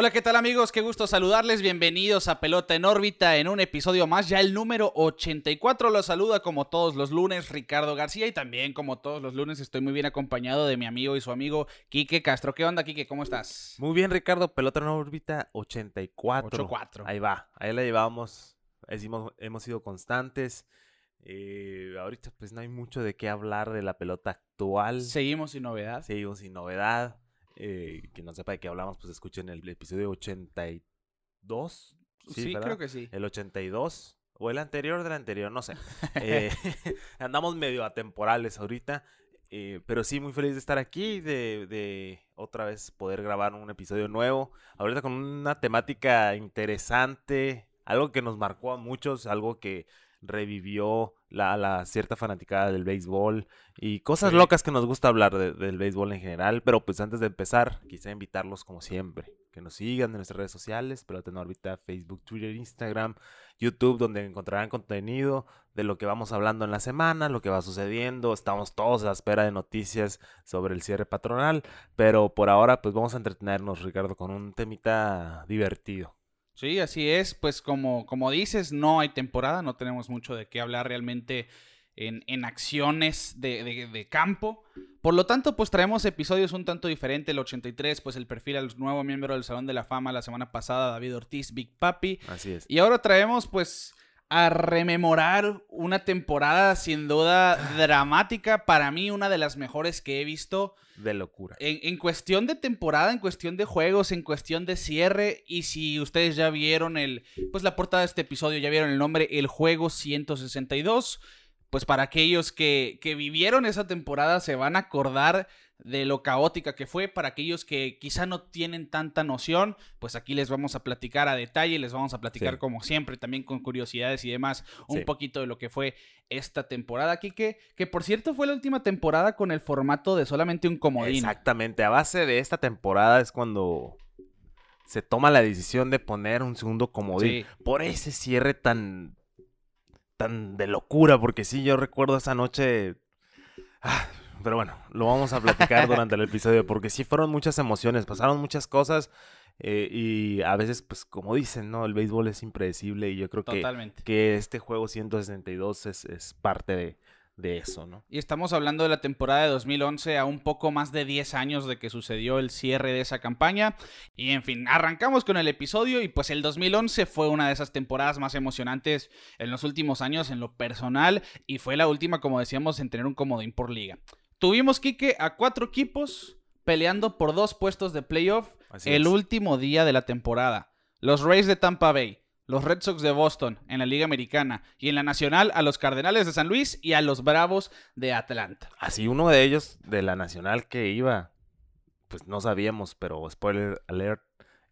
Hola, ¿qué tal amigos? Qué gusto saludarles. Bienvenidos a Pelota en órbita en un episodio más, ya el número 84. Los saluda como todos los lunes Ricardo García y también como todos los lunes estoy muy bien acompañado de mi amigo y su amigo Quique Castro. ¿Qué onda, Quique? ¿Cómo estás? Muy bien, Ricardo. Pelota en órbita 84. 84. Ahí va, ahí la llevamos. Hemos, hemos sido constantes. Eh, ahorita pues no hay mucho de qué hablar de la pelota actual. Seguimos sin novedad. Seguimos sin novedad. Eh, que no sepa de qué hablamos, pues escuchen el episodio 82. Sí, creo que sí. El 82. O el anterior del anterior, no sé. Eh, andamos medio atemporales ahorita. Eh, pero sí, muy feliz de estar aquí, de, de, otra vez poder grabar un episodio nuevo. Ahorita con una temática interesante, algo que nos marcó a muchos, algo que revivió la, la, cierta fanaticada del béisbol y cosas locas que nos gusta hablar del béisbol en general. Pero pues antes de empezar, quisiera invitarlos como siempre, que nos sigan en nuestras redes sociales, Pelota en órbita, Facebook, Twitter, Instagram, YouTube, donde encontrarán contenido de lo que vamos hablando en la semana, lo que va sucediendo. Estamos todos a la espera de noticias sobre el cierre patronal, pero por ahora pues vamos a entretenernos, Ricardo, con un temita divertido. Sí, así es. Pues como, como dices, no hay temporada, no tenemos mucho de qué hablar realmente en, en acciones de, de, campo. Por lo tanto, pues traemos episodios un tanto diferentes. El 83, pues el perfil al nuevo miembro del Salón de la Fama la semana pasada, David Ortiz, Big Papi. Así es. Y ahora traemos, pues, a rememorar una temporada sin duda dramática, para mí una de las mejores que he visto. De locura. En, cuestión de temporada, en cuestión de juegos, en cuestión de cierre, y si ustedes ya vieron el, pues la portada de este episodio, ya vieron el nombre, el juego 162, pues para aquellos que, que vivieron esa temporada se van a acordar de lo caótica que fue. Para aquellos que quizá no tienen tanta noción, pues aquí les vamos a platicar a detalle, les vamos a platicar como siempre, también con curiosidades y demás, un poquito de lo que fue esta temporada, aquí que, que por cierto fue la última temporada con el formato de solamente un comodín. Exactamente, a base de esta temporada es cuando se toma la decisión de poner un segundo comodín. Por ese cierre tan tan de locura, porque sí, yo recuerdo esa noche... Ah, pero bueno, lo vamos a platicar durante el episodio porque sí fueron muchas emociones, pasaron muchas cosas eh, y a veces, pues como dicen, ¿no? El béisbol es impredecible y yo creo que, que este juego 162 es, es parte de, de eso, ¿no? Y estamos hablando de la temporada de 2011 a un poco más de 10 años de que sucedió el cierre de esa campaña. Y en fin, arrancamos con el episodio y pues el 2011 fue una de esas temporadas más emocionantes en los últimos años en lo personal y fue la última, como decíamos, en tener un comodín por liga. Tuvimos, Kike, a cuatro equipos peleando por dos puestos de playoff el último día de la temporada. Los Rays de Tampa Bay, los Red Sox de Boston en la Liga Americana y en la Nacional a los Cardenales de San Luis y a los Bravos de Atlanta. Así uno de ellos de la Nacional que iba, pues no sabíamos, pero spoiler alert,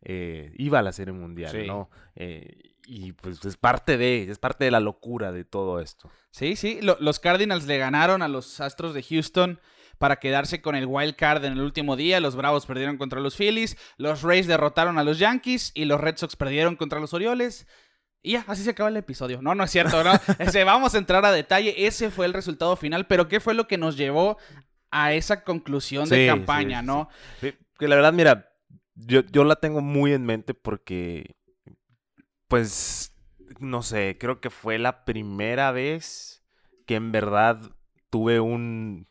eh, iba a la Serie Mundial, ¿no? Eh, y pues es parte de, es parte de la locura de todo esto. Sí, sí, los Cardinals le ganaron a los Astros de Houston para quedarse con el wild card en el último día. Los Bravos perdieron contra los Phillies, los Rays derrotaron a los Yankees y los Red Sox perdieron contra los Orioles. Y ya, así se acaba el episodio. No, no es cierto, ¿no? Ese, vamos a entrar a detalle. Ese fue el resultado final, pero ¿qué fue lo que nos llevó a esa conclusión de campaña, no? Que la verdad, mira, yo, yo la tengo muy en mente porque pues, no sé, creo que fue la primera vez que en verdad tuve un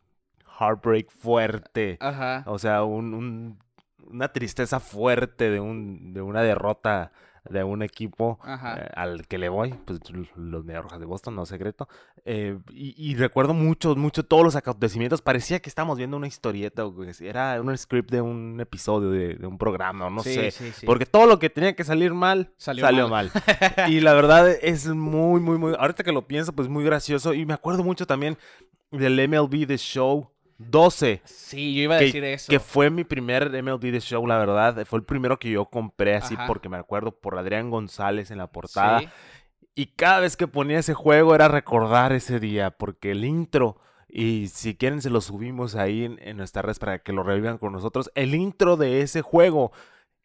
heartbreak fuerte. Ajá. O sea, un, una tristeza fuerte de, un, de una derrota de un equipo eh, al que le voy, pues los Rojas de Boston, no secreto. Eh, y, recuerdo mucho, mucho todos los acontecimientos. Parecía que estábamos viendo una historieta, era un script de un episodio, de, un programa, o no sé. Porque todo lo que tenía que salir mal, salió, mal. y la verdad es muy, muy, muy. Ahorita que lo pienso, pues muy gracioso. Y me acuerdo mucho también del MLB The Show 12. Sí, yo iba a decir eso. Que fue mi primer MLB The Show, la verdad. Fue el primero que yo compré así porque me acuerdo por Adrián González en la portada. Y cada vez que ponía ese juego era recordar ese día porque el intro... Y si quieren se lo subimos ahí en, en nuestra red para que lo revivan con nosotros. El intro de ese juego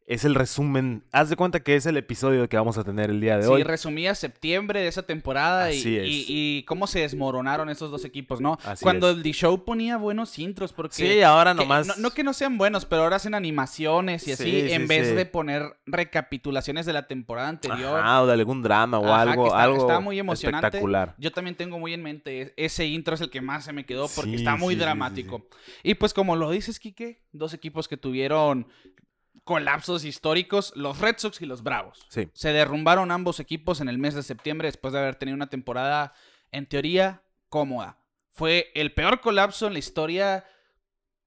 es el resumen. Haz de cuenta que es el episodio que vamos a tener el día de hoy. Sí, resumía septiembre de esa temporada y, es. y- y cómo se desmoronaron esos dos equipos, ¿no? Así Cuando es. el D-Show ponía buenos intros, porque... Sí, ahora que- nomás. no, no que no sean buenos, pero ahora hacen animaciones y así, Sí, sí, en vez de poner recapitulaciones de la temporada anterior. Ajá, o de algún drama o Ajá, que algo, está- algo está muy emocionante. espectacular. Yo también tengo muy en mente e- ese intro es el que más se me quedó porque está muy dramático. Y pues como lo dices, Quique, dos equipos que tuvieron colapsos históricos, los Red Sox y los Bravos. Sí. Se derrumbaron ambos equipos en el mes de septiembre después de haber tenido una temporada, en teoría, cómoda. Fue el peor colapso en la historia,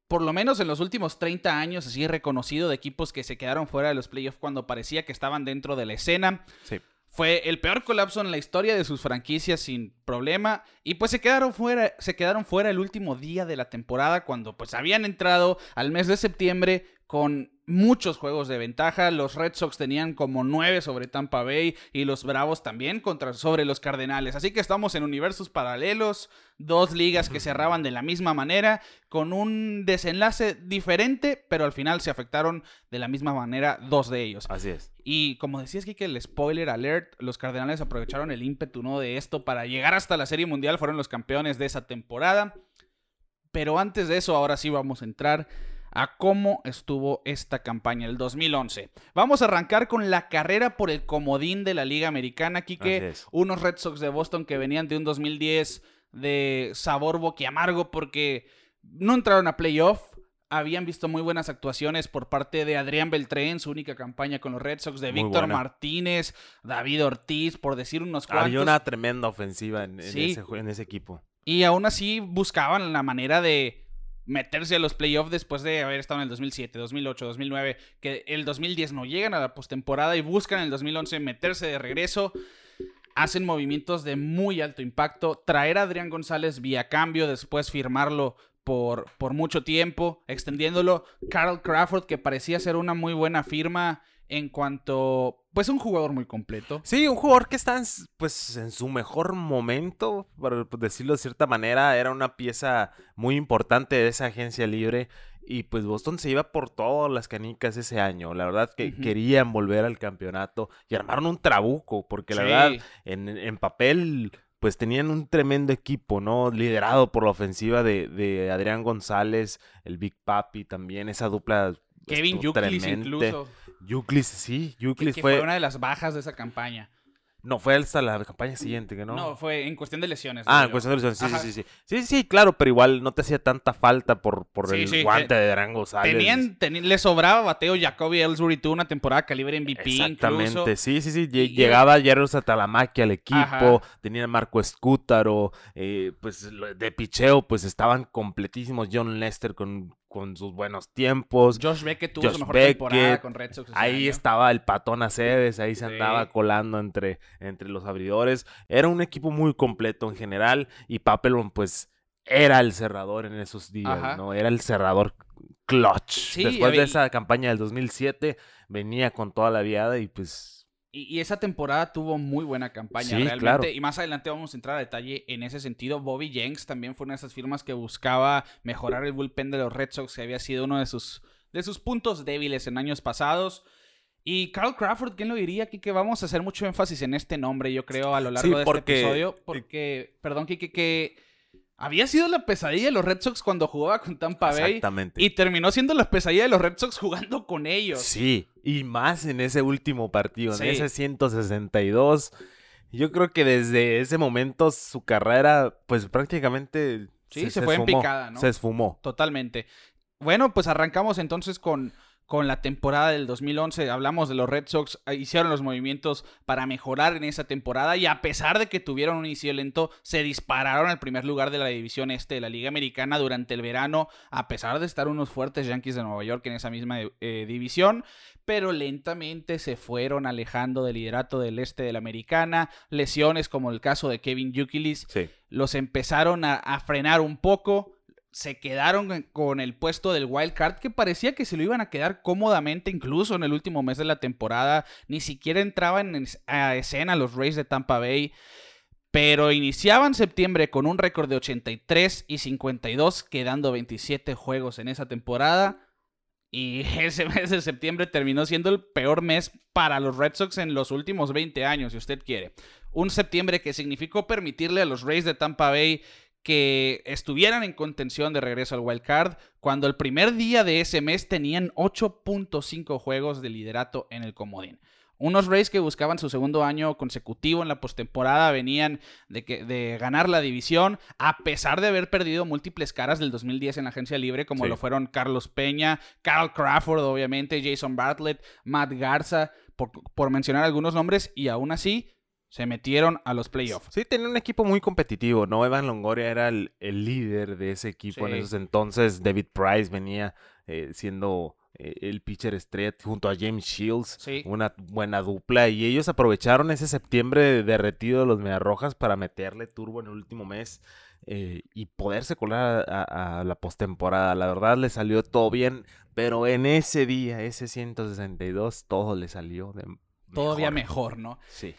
por lo menos en los últimos 30 años, así reconocido, de equipos que se quedaron fuera de los playoffs cuando parecía que estaban dentro de la escena. Sí. Fue el peor colapso en la historia de sus franquicias sin problema. Y pues se quedaron fuera, se quedaron fuera el último día de la temporada cuando pues habían entrado al mes de septiembre con muchos juegos de ventaja. Los Red Sox tenían como nueve sobre Tampa Bay y los Bravos también contra, sobre los Cardenales. Así que estamos en universos paralelos, dos ligas que cerraban de la misma manera, con un desenlace diferente, pero al final se afectaron de la misma manera dos de ellos. Así es. Y como decías, que el spoiler alert, los Cardenales aprovecharon el ímpetu ¿no? de esto para llegar hasta la Serie Mundial, fueron los campeones de esa temporada. Pero antes de eso, ahora sí vamos a entrar a cómo estuvo esta campaña, el 2011. Vamos a arrancar con la carrera por el comodín de la Liga Americana, aquí que unos Red Sox de Boston que venían de un 2010 de sabor boquiamargo porque no entraron a playoff. Habían visto muy buenas actuaciones por parte de Adrián Beltré en su única campaña con los Red Sox, de Víctor. Martínez, David Ortiz, por decir unos cuantos. Había una tremenda ofensiva en, en Sí. ese, en ese equipo. Y aún así buscaban la manera de meterse a los playoffs después de haber estado en el 2007, 2008, 2009, que el 2010 no llegan a la postemporada y buscan en el 2011 meterse de regreso. Hacen movimientos de muy alto impacto. Traer a Adrián González vía cambio, después firmarlo por, por mucho tiempo, extendiéndolo. Carl Crawford, que parecía ser una muy buena firma en cuanto, pues un jugador muy completo. Sí, un jugador que está en, pues, en su mejor momento, por decirlo de cierta manera, era una pieza muy importante de esa agencia libre. Y pues Boston se iba por todas las canicas ese año. La verdad que querían volver al campeonato y armaron un trabuco, porque la verdad, en, en papel, pues tenían un tremendo equipo, ¿no? Liderado por la ofensiva de, de Adrián González, el Big Papi también, esa dupla. Kevin estuvo Yuclis tremente. incluso, Yuclis, sí, que, que fue... fue una de las bajas de esa campaña. No, fue hasta la campaña siguiente, que no. No, fue en cuestión de lesiones. Ah, en cuestión de lesiones, sí, Ajá. sí, sí, sí. Sí, sí, claro, pero igual no te hacía tanta falta por, por Sí, el sí, guante de González. Tenían, teni- le sobraba bateo Jacoby Ellsbury, tuvo una temporada calibre MVP Exactamente, incluso. sí, sí, sí. Y- Llegaba Jaros Atalamaquia al equipo, Ajá. tenía a Marco Escútaro, eh, pues de picheo, pues estaban completísimos. John Lester con, con sus buenos tiempos. Josh Beckett tuvo Josh su mejor temporada Beckett, con Red Sox. Ahí año. estaba el patón Aceves, ahí se Sí. andaba colando entre, entre los abridores. Era un equipo muy completo en general y Papelbon pues era el cerrador en esos días, Ajá. ¿no? Era el cerrador clutch. Sí, Después de esa campaña del 2007 venía con toda la viada y pues Y, esa temporada tuvo muy buena campaña Sí, realmente. claro. Y más adelante vamos a entrar a detalle en ese sentido. Bobby Jenks también fue una de esas firmas que buscaba mejorar el bullpen de los Red Sox, que había sido uno de sus, de sus puntos débiles en años pasados. Y Carl Crawford, ¿quién lo diría? Que vamos a hacer mucho énfasis en este nombre, yo creo, a lo largo Sí, de porque- este episodio. Porque, perdón, Kike, que había sido la pesadilla de los Red Sox cuando jugaba con Tampa Bay. exactamente. Y terminó siendo la pesadilla de los Red Sox jugando con ellos. Sí, y más en ese último partido, Sí. en ese 162. Yo creo que desde ese momento su carrera pues prácticamente Sí, se fue en esfumó, picada, ¿no? Se esfumó. Totalmente. Bueno, pues arrancamos entonces con, con la temporada del 2011. Hablamos de los Red Sox, eh, hicieron los movimientos para mejorar en esa temporada y a pesar de que tuvieron un inicio lento, se dispararon al primer lugar de la división este de la Liga Americana durante el verano, a pesar de estar unos fuertes Yankees de Nueva York en esa misma eh, división. Pero lentamente se fueron alejando del liderato del este de la Americana. Lesiones como el caso de Kevin Yukilis Sí. los empezaron a, a frenar un poco. Se quedaron con el puesto del wild card que parecía que se lo iban a quedar cómodamente, incluso en el último mes de la temporada. Ni siquiera entraban en a escena los Rays de Tampa Bay. Pero iniciaban septiembre con un récord de 83 y 52, quedando 27 juegos en esa temporada. Y ese mes de septiembre terminó siendo el peor mes para los Red Sox en los últimos 20 años, si usted quiere. Un septiembre que significó permitirle a los Rays de Tampa Bay que estuvieran en contención de regreso al wild card, cuando el primer día de ese mes tenían 8.5 juegos de liderato en el comodín. Unos Rays que buscaban su segundo año consecutivo en la postemporada venían de, que, de ganar la división, a pesar de haber perdido múltiples caras del 2010 en la agencia libre, como lo fueron Carlos Peña, Carl Crawford, obviamente, Jason Bartlett, Matt Garza, por, por mencionar algunos nombres, y aún así se metieron a los playoffs. Sí, tenía un equipo muy competitivo, ¿no? Evan Longoria era el, líder de ese equipo en esos entonces. David Price venía eh, siendo eh, el pitcher estrella junto a James Shields. Una buena dupla. Y ellos aprovecharon ese septiembre derretido de los Mediarrojas para meterle turbo en el último mes. Eh, y poderse colar a, la postemporada. La verdad le salió todo bien, pero en ese día, ese 162, todo le salió de Todavía mejor, ¿no? Sí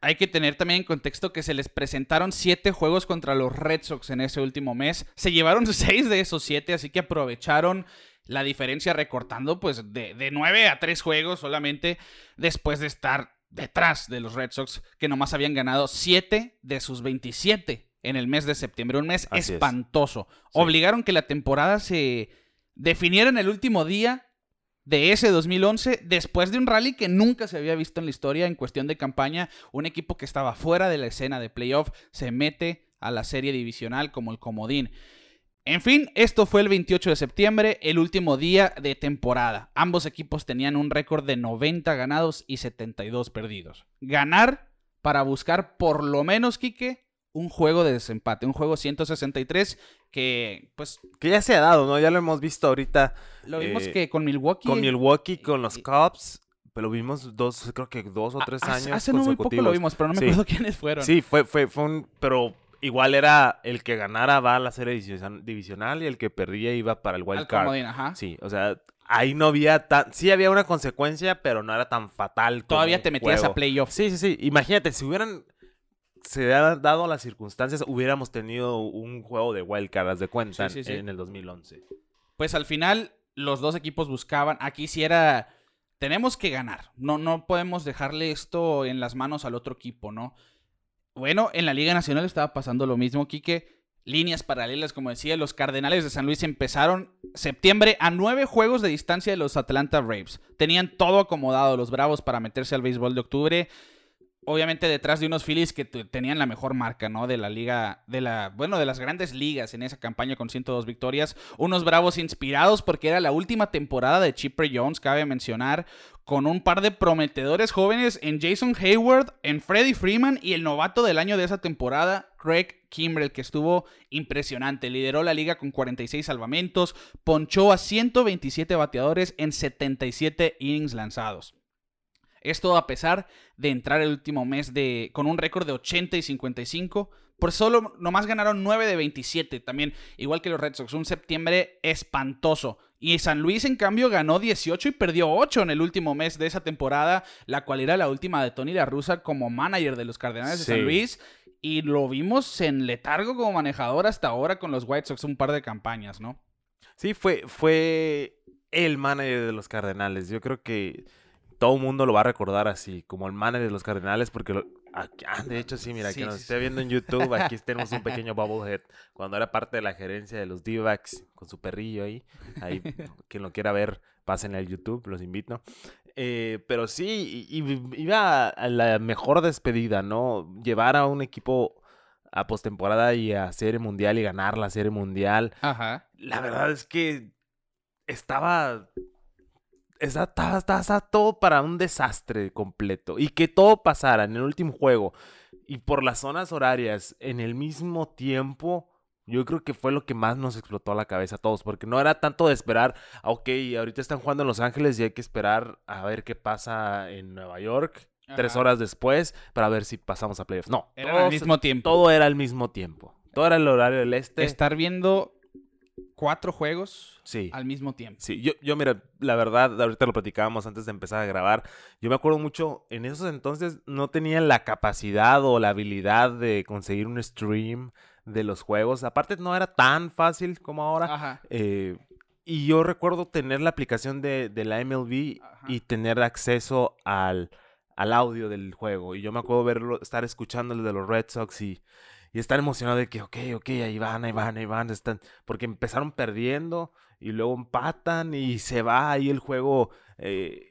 hay que tener también en contexto que se les presentaron siete juegos contra los Red Sox en ese último mes. Se llevaron seis de esos siete, así que aprovecharon la diferencia recortando pues de, de 9 a tres juegos solamente después de estar detrás de los Red Sox que nomás habían ganado siete de sus 27 en el mes de septiembre. Un mes espantoso. Obligaron que la temporada se definiera en el último día de ese 2011, después de un rally que nunca se había visto en la historia en cuestión de campaña, un equipo que estaba fuera de la escena de playoff se mete a la serie divisional como el comodín. En fin, esto fue el 28 de septiembre, el último día de temporada. Ambos equipos tenían un récord de 90 ganados y 72 perdidos. Ganar para buscar por lo menos, Quique, un juego de desempate, un juego 163 que pues... Que ya se ha dado, ¿no? Ya lo hemos visto ahorita. Lo vimos eh, que con Milwaukee. Con Milwaukee, con los Cubs. Pero lo vimos dos, creo que dos o tres años Hace muy poco lo vimos, pero no me acuerdo quiénes fueron. Sí, fue, fue, fue un... Pero igual era el que ganara va a la serie divisional y el que perdía iba para el wild card. ajá. Sí, o sea, ahí no había tan... Sí había una consecuencia, pero no era tan fatal. Todavía te metías a playoff. Sí, sí, sí. Imagínate, si hubieran se ha dado las circunstancias, hubiéramos tenido un juego de wildcard, de cuenta, en el 2011. Pues al final, los dos equipos buscaban. Aquí sí era. Tenemos que ganar. No, no podemos dejarle esto en las manos al otro equipo, ¿no? Bueno, en la Liga Nacional estaba pasando lo mismo, Quique. Líneas paralelas, como decía, los Cardenales de San Luis empezaron septiembre a nueve juegos de distancia de los Atlanta Braves. Tenían todo acomodado los Bravos para meterse al béisbol de octubre obviamente detrás de unos Phillies que tenían la mejor marca, ¿no? De la liga, de la, bueno, de las grandes ligas en esa campaña con 102 victorias. Unos Bravos inspirados porque era la última temporada de Chipper Jones, cabe mencionar, con un par de prometedores jóvenes en Jason Hayward, en Freddie Freeman y el novato del año de esa temporada, Craig Kimbrell, que estuvo impresionante. Lideró la liga con 46 salvamentos, ponchó a 127 bateadores en 77 innings lanzados. Esto a pesar de entrar el último mes de, con un récord de 80 y 55. Por solo nomás ganaron 9 de 27. También, igual que los Red Sox. Un septiembre espantoso. Y San Luis, en cambio, ganó 18 y perdió 8 en el último mes de esa temporada, la cual era la última de Tony La Russa como manager de los Cardenales de San Luis. Y lo vimos en letargo como manejador hasta ahora con los White Sox un par de campañas, ¿no? Sí, fue, fue el manager de los Cardenales. Yo creo que todo el mundo lo va a recordar así, como el manager de los Cardenales, porque ah, de hecho sí, mira, que nos esté viendo en YouTube, aquí tenemos un pequeño bubblehead, cuando era parte de la gerencia de los d con su perrillo ahí, ahí, quien lo quiera ver, pasen al YouTube, los invito. Eh, pero sí, iba a la mejor despedida, ¿no? Llevar a un equipo a postemporada y a serie mundial y ganar la serie mundial. Ajá. La verdad es que estaba estaba, todo para un desastre completo. Y que todo pasara en el último juego y por las zonas horarias en el mismo tiempo, yo creo que fue lo que más nos explotó a la cabeza a todos. Porque no era tanto de esperar, ah, ok, ahorita están jugando en Los Ángeles y hay que esperar a ver qué pasa en Nueva York. Tres horas después para ver si pasamos a playoffs. No, era al mismo tiempo. Todo era al mismo tiempo. Todo era el horario del este. Estar viendo cuatro juegos al mismo tiempo. Sí, yo, yo, mira, la verdad, ahorita lo platicábamos antes de empezar a grabar. Yo me acuerdo mucho, en esos entonces no tenía la capacidad o la habilidad de conseguir un stream de los juegos. Aparte, no era tan fácil como ahora. Ajá. Eh, Y yo recuerdo tener la aplicación de, de la MLB Ajá. y tener acceso al, al audio del juego. Y yo me acuerdo verlo, estar escuchando el de los Red Sox y, y estar emocionado de que, ok, ok, ahí van, ahí van, ahí van. Están... Porque empezaron perdiendo y luego empatan y se va ahí el juego eh,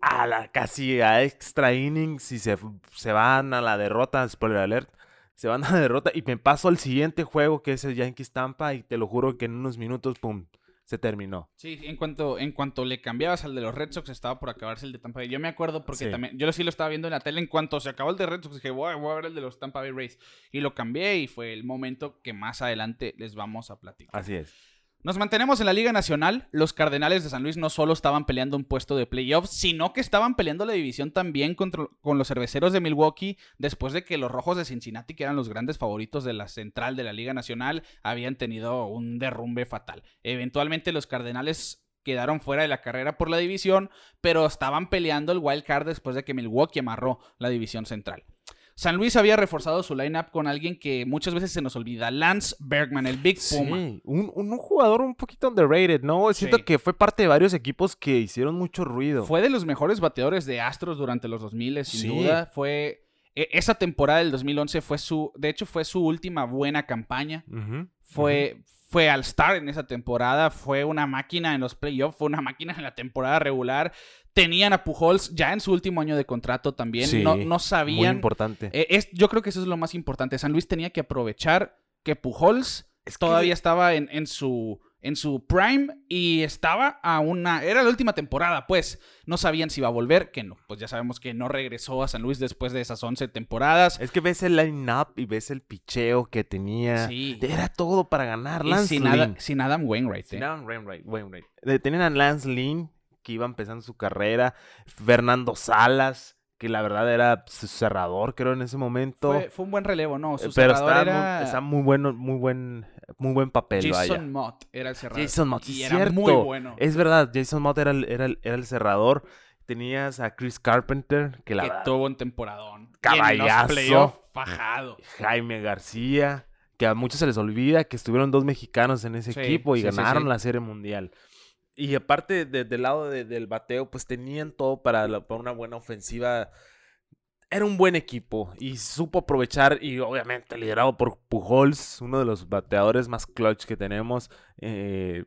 a la casi a extra innings y se, se van a la derrota, spoiler alert. Se van a la derrota y me paso al siguiente juego que es el Yankees Tampa y te lo juro que en unos minutos, pum, se terminó. Sí, en cuanto, en cuanto le cambiabas al de los Red Sox, estaba por acabarse el de Tampa Bay. Yo me acuerdo porque Sí. también, yo sí lo estaba viendo en la tele. En cuanto se acabó el de Red Sox, dije, voy, voy a ver el de los Tampa Bay Rays. Y lo cambié y fue el momento que más adelante les vamos a platicar. Así es. Nos mantenemos en la Liga Nacional. Los Cardenales de San Luis no solo estaban peleando un puesto de playoffs, sino que estaban peleando la división también con los cerveceros de Milwaukee, después de que los Rojos de Cincinnati, que eran los grandes favoritos de la central de la Liga Nacional, habían tenido un derrumbe fatal. Eventualmente los Cardenales quedaron fuera de la carrera por la división, pero estaban peleando el wild card después de que Milwaukee amarró la división central. San Luis había reforzado su lineup con alguien que muchas veces se nos olvida, Lance Bergman, el Big Puma. Sí, un, un- jugador un poquito underrated, ¿no? Siento Sí. que fue parte de varios equipos que hicieron mucho ruido. Fue de los mejores bateadores de Astros durante los 2000, sin Sí. duda. Fue. e- Esa temporada del 2011 fue su. De hecho, fue su última buena campaña. Fue. Fue al star en esa temporada. Fue una máquina en los playoffs. Fue una máquina en la temporada regular. Tenían a Pujols ya en su último año de contrato también. Sí, no, no Muy sabían. importante. Eh, es, yo creo que eso es lo más importante. San Luis tenía que aprovechar que Pujols Es que- todavía estaba en, en su en su prime y estaba a una era la última temporada, pues no sabían si iba a volver, que no, pues ya sabemos que no regresó a San Luis después de esas 11 temporadas. Es que ves el line-up y ves el picheo que tenía. Sí. Era todo para ganar. Y Lance sin, Lynn. Sin Adam Wainwright. ¿eh? Sin Adam Wainwright, Wainwright. Tenían a Lance Lynn, que iba empezando su carrera. Fernando Salas, que la verdad era su cerrador, creo, en ese momento. Fue, fue un buen relevo, ¿no? Su Pero cerrador está, era muy, está muy bueno, muy buen, muy buen papel, vaya. Jason Mott, era el cerrador. Jason Mott, y sí, era cierto. muy bueno. Es verdad, Jason Mott era el, era el- era el cerrador. Tenías a Chris Carpenter, que la que verdad, tuvo un temporadón. Caballazo. Fajado. Jaime García, que a muchos se les olvida que estuvieron dos mexicanos en ese Sí, equipo y sí, ganaron sí. la Serie Mundial. Y aparte de- del lado de- del bateo, pues tenían todo para, la- para una buena ofensiva. Era un buen equipo y supo aprovechar y obviamente liderado por Pujols, uno de los bateadores más clutch que tenemos. eh,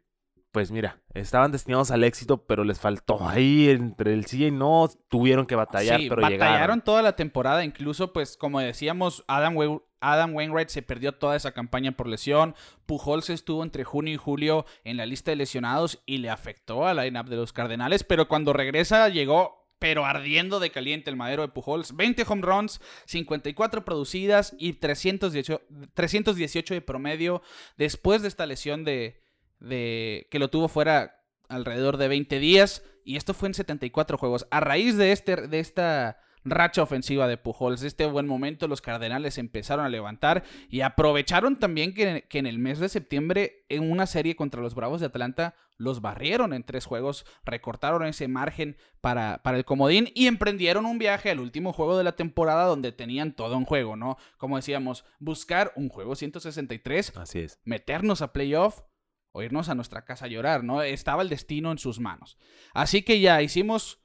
pues mira, estaban destinados al éxito, pero les faltó ahí entre el sí y no, tuvieron que batallar, sí, pero batallaron llegaron. toda la temporada. Incluso, pues, como decíamos, Adam, Wai- Adam Wainwright se perdió toda esa campaña por lesión. Pujols estuvo entre junio y julio en la lista de lesionados y le afectó a la lineup de los Cardenales. Pero cuando regresa, llegó. Pero ardiendo de caliente el madero de Pujols. 20 home runs, 54 producidas y 318, 318 de promedio. Después de esta lesión de, de que lo tuvo fuera alrededor de 20 días. Y esto fue en 74 juegos. A raíz de, este, de esta racha ofensiva de Pujols, este buen momento, los Cardenales empezaron a levantar y aprovecharon también que, que en el mes de septiembre, en una serie contra los Bravos de Atlanta, los barrieron en tres juegos, recortaron ese margen para, para el comodín y emprendieron un viaje al último juego de la temporada donde tenían todo un juego, ¿no? Como decíamos, buscar un juego 163 Así es. meternos a playoff o irnos a nuestra casa a llorar, ¿no? Estaba el destino en sus manos. Así que ya hicimos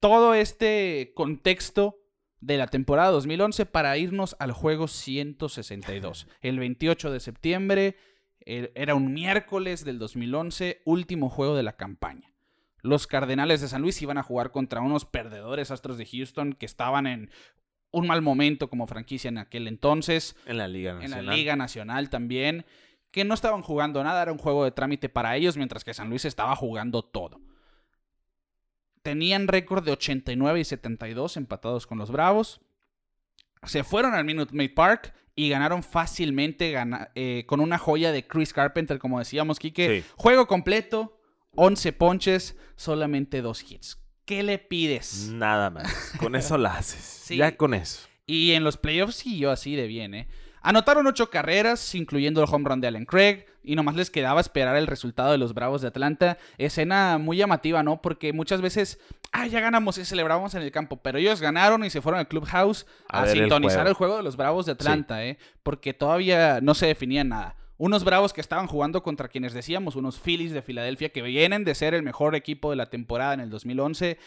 todo este contexto de la temporada 2011 para irnos al juego 162. El 28 de septiembre el- era un miércoles del 2011, último juego de la campaña. Los Cardenales de San Luis iban a jugar contra unos perdedores Astros de Houston que estaban en un mal momento como franquicia en aquel entonces En la Liga en Nacional. la Liga Nacional también, que no estaban jugando nada, era un juego de trámite para ellos, mientras que San Luis estaba jugando todo. Tenían récord de 89 y 72 empatados con los Bravos. Se fueron al Minute Maid Park y ganaron fácilmente gana- eh, con una joya de Chris Carpenter, como decíamos, Kike. Sí. Juego completo, 11 ponches, solamente dos hits. ¿Qué le pides? Nada más. Con eso la haces. Sí. Ya con eso. Y en los playoffs siguió así de bien, ¿eh? Anotaron ocho carreras, incluyendo el home run de Allen Craig, y nomás les quedaba esperar el resultado de los Bravos de Atlanta. Escena muy llamativa, ¿no? Porque muchas veces, ah, ya ganamos y celebramos en el campo, pero ellos ganaron y se fueron al clubhouse A a, el sintonizar juego. el juego de los Bravos de Atlanta, ¿eh? Porque todavía no se definía nada. Unos Bravos que estaban jugando contra quienes decíamos, unos Phillies de Filadelfia que vienen de ser el mejor equipo de la temporada en el 2011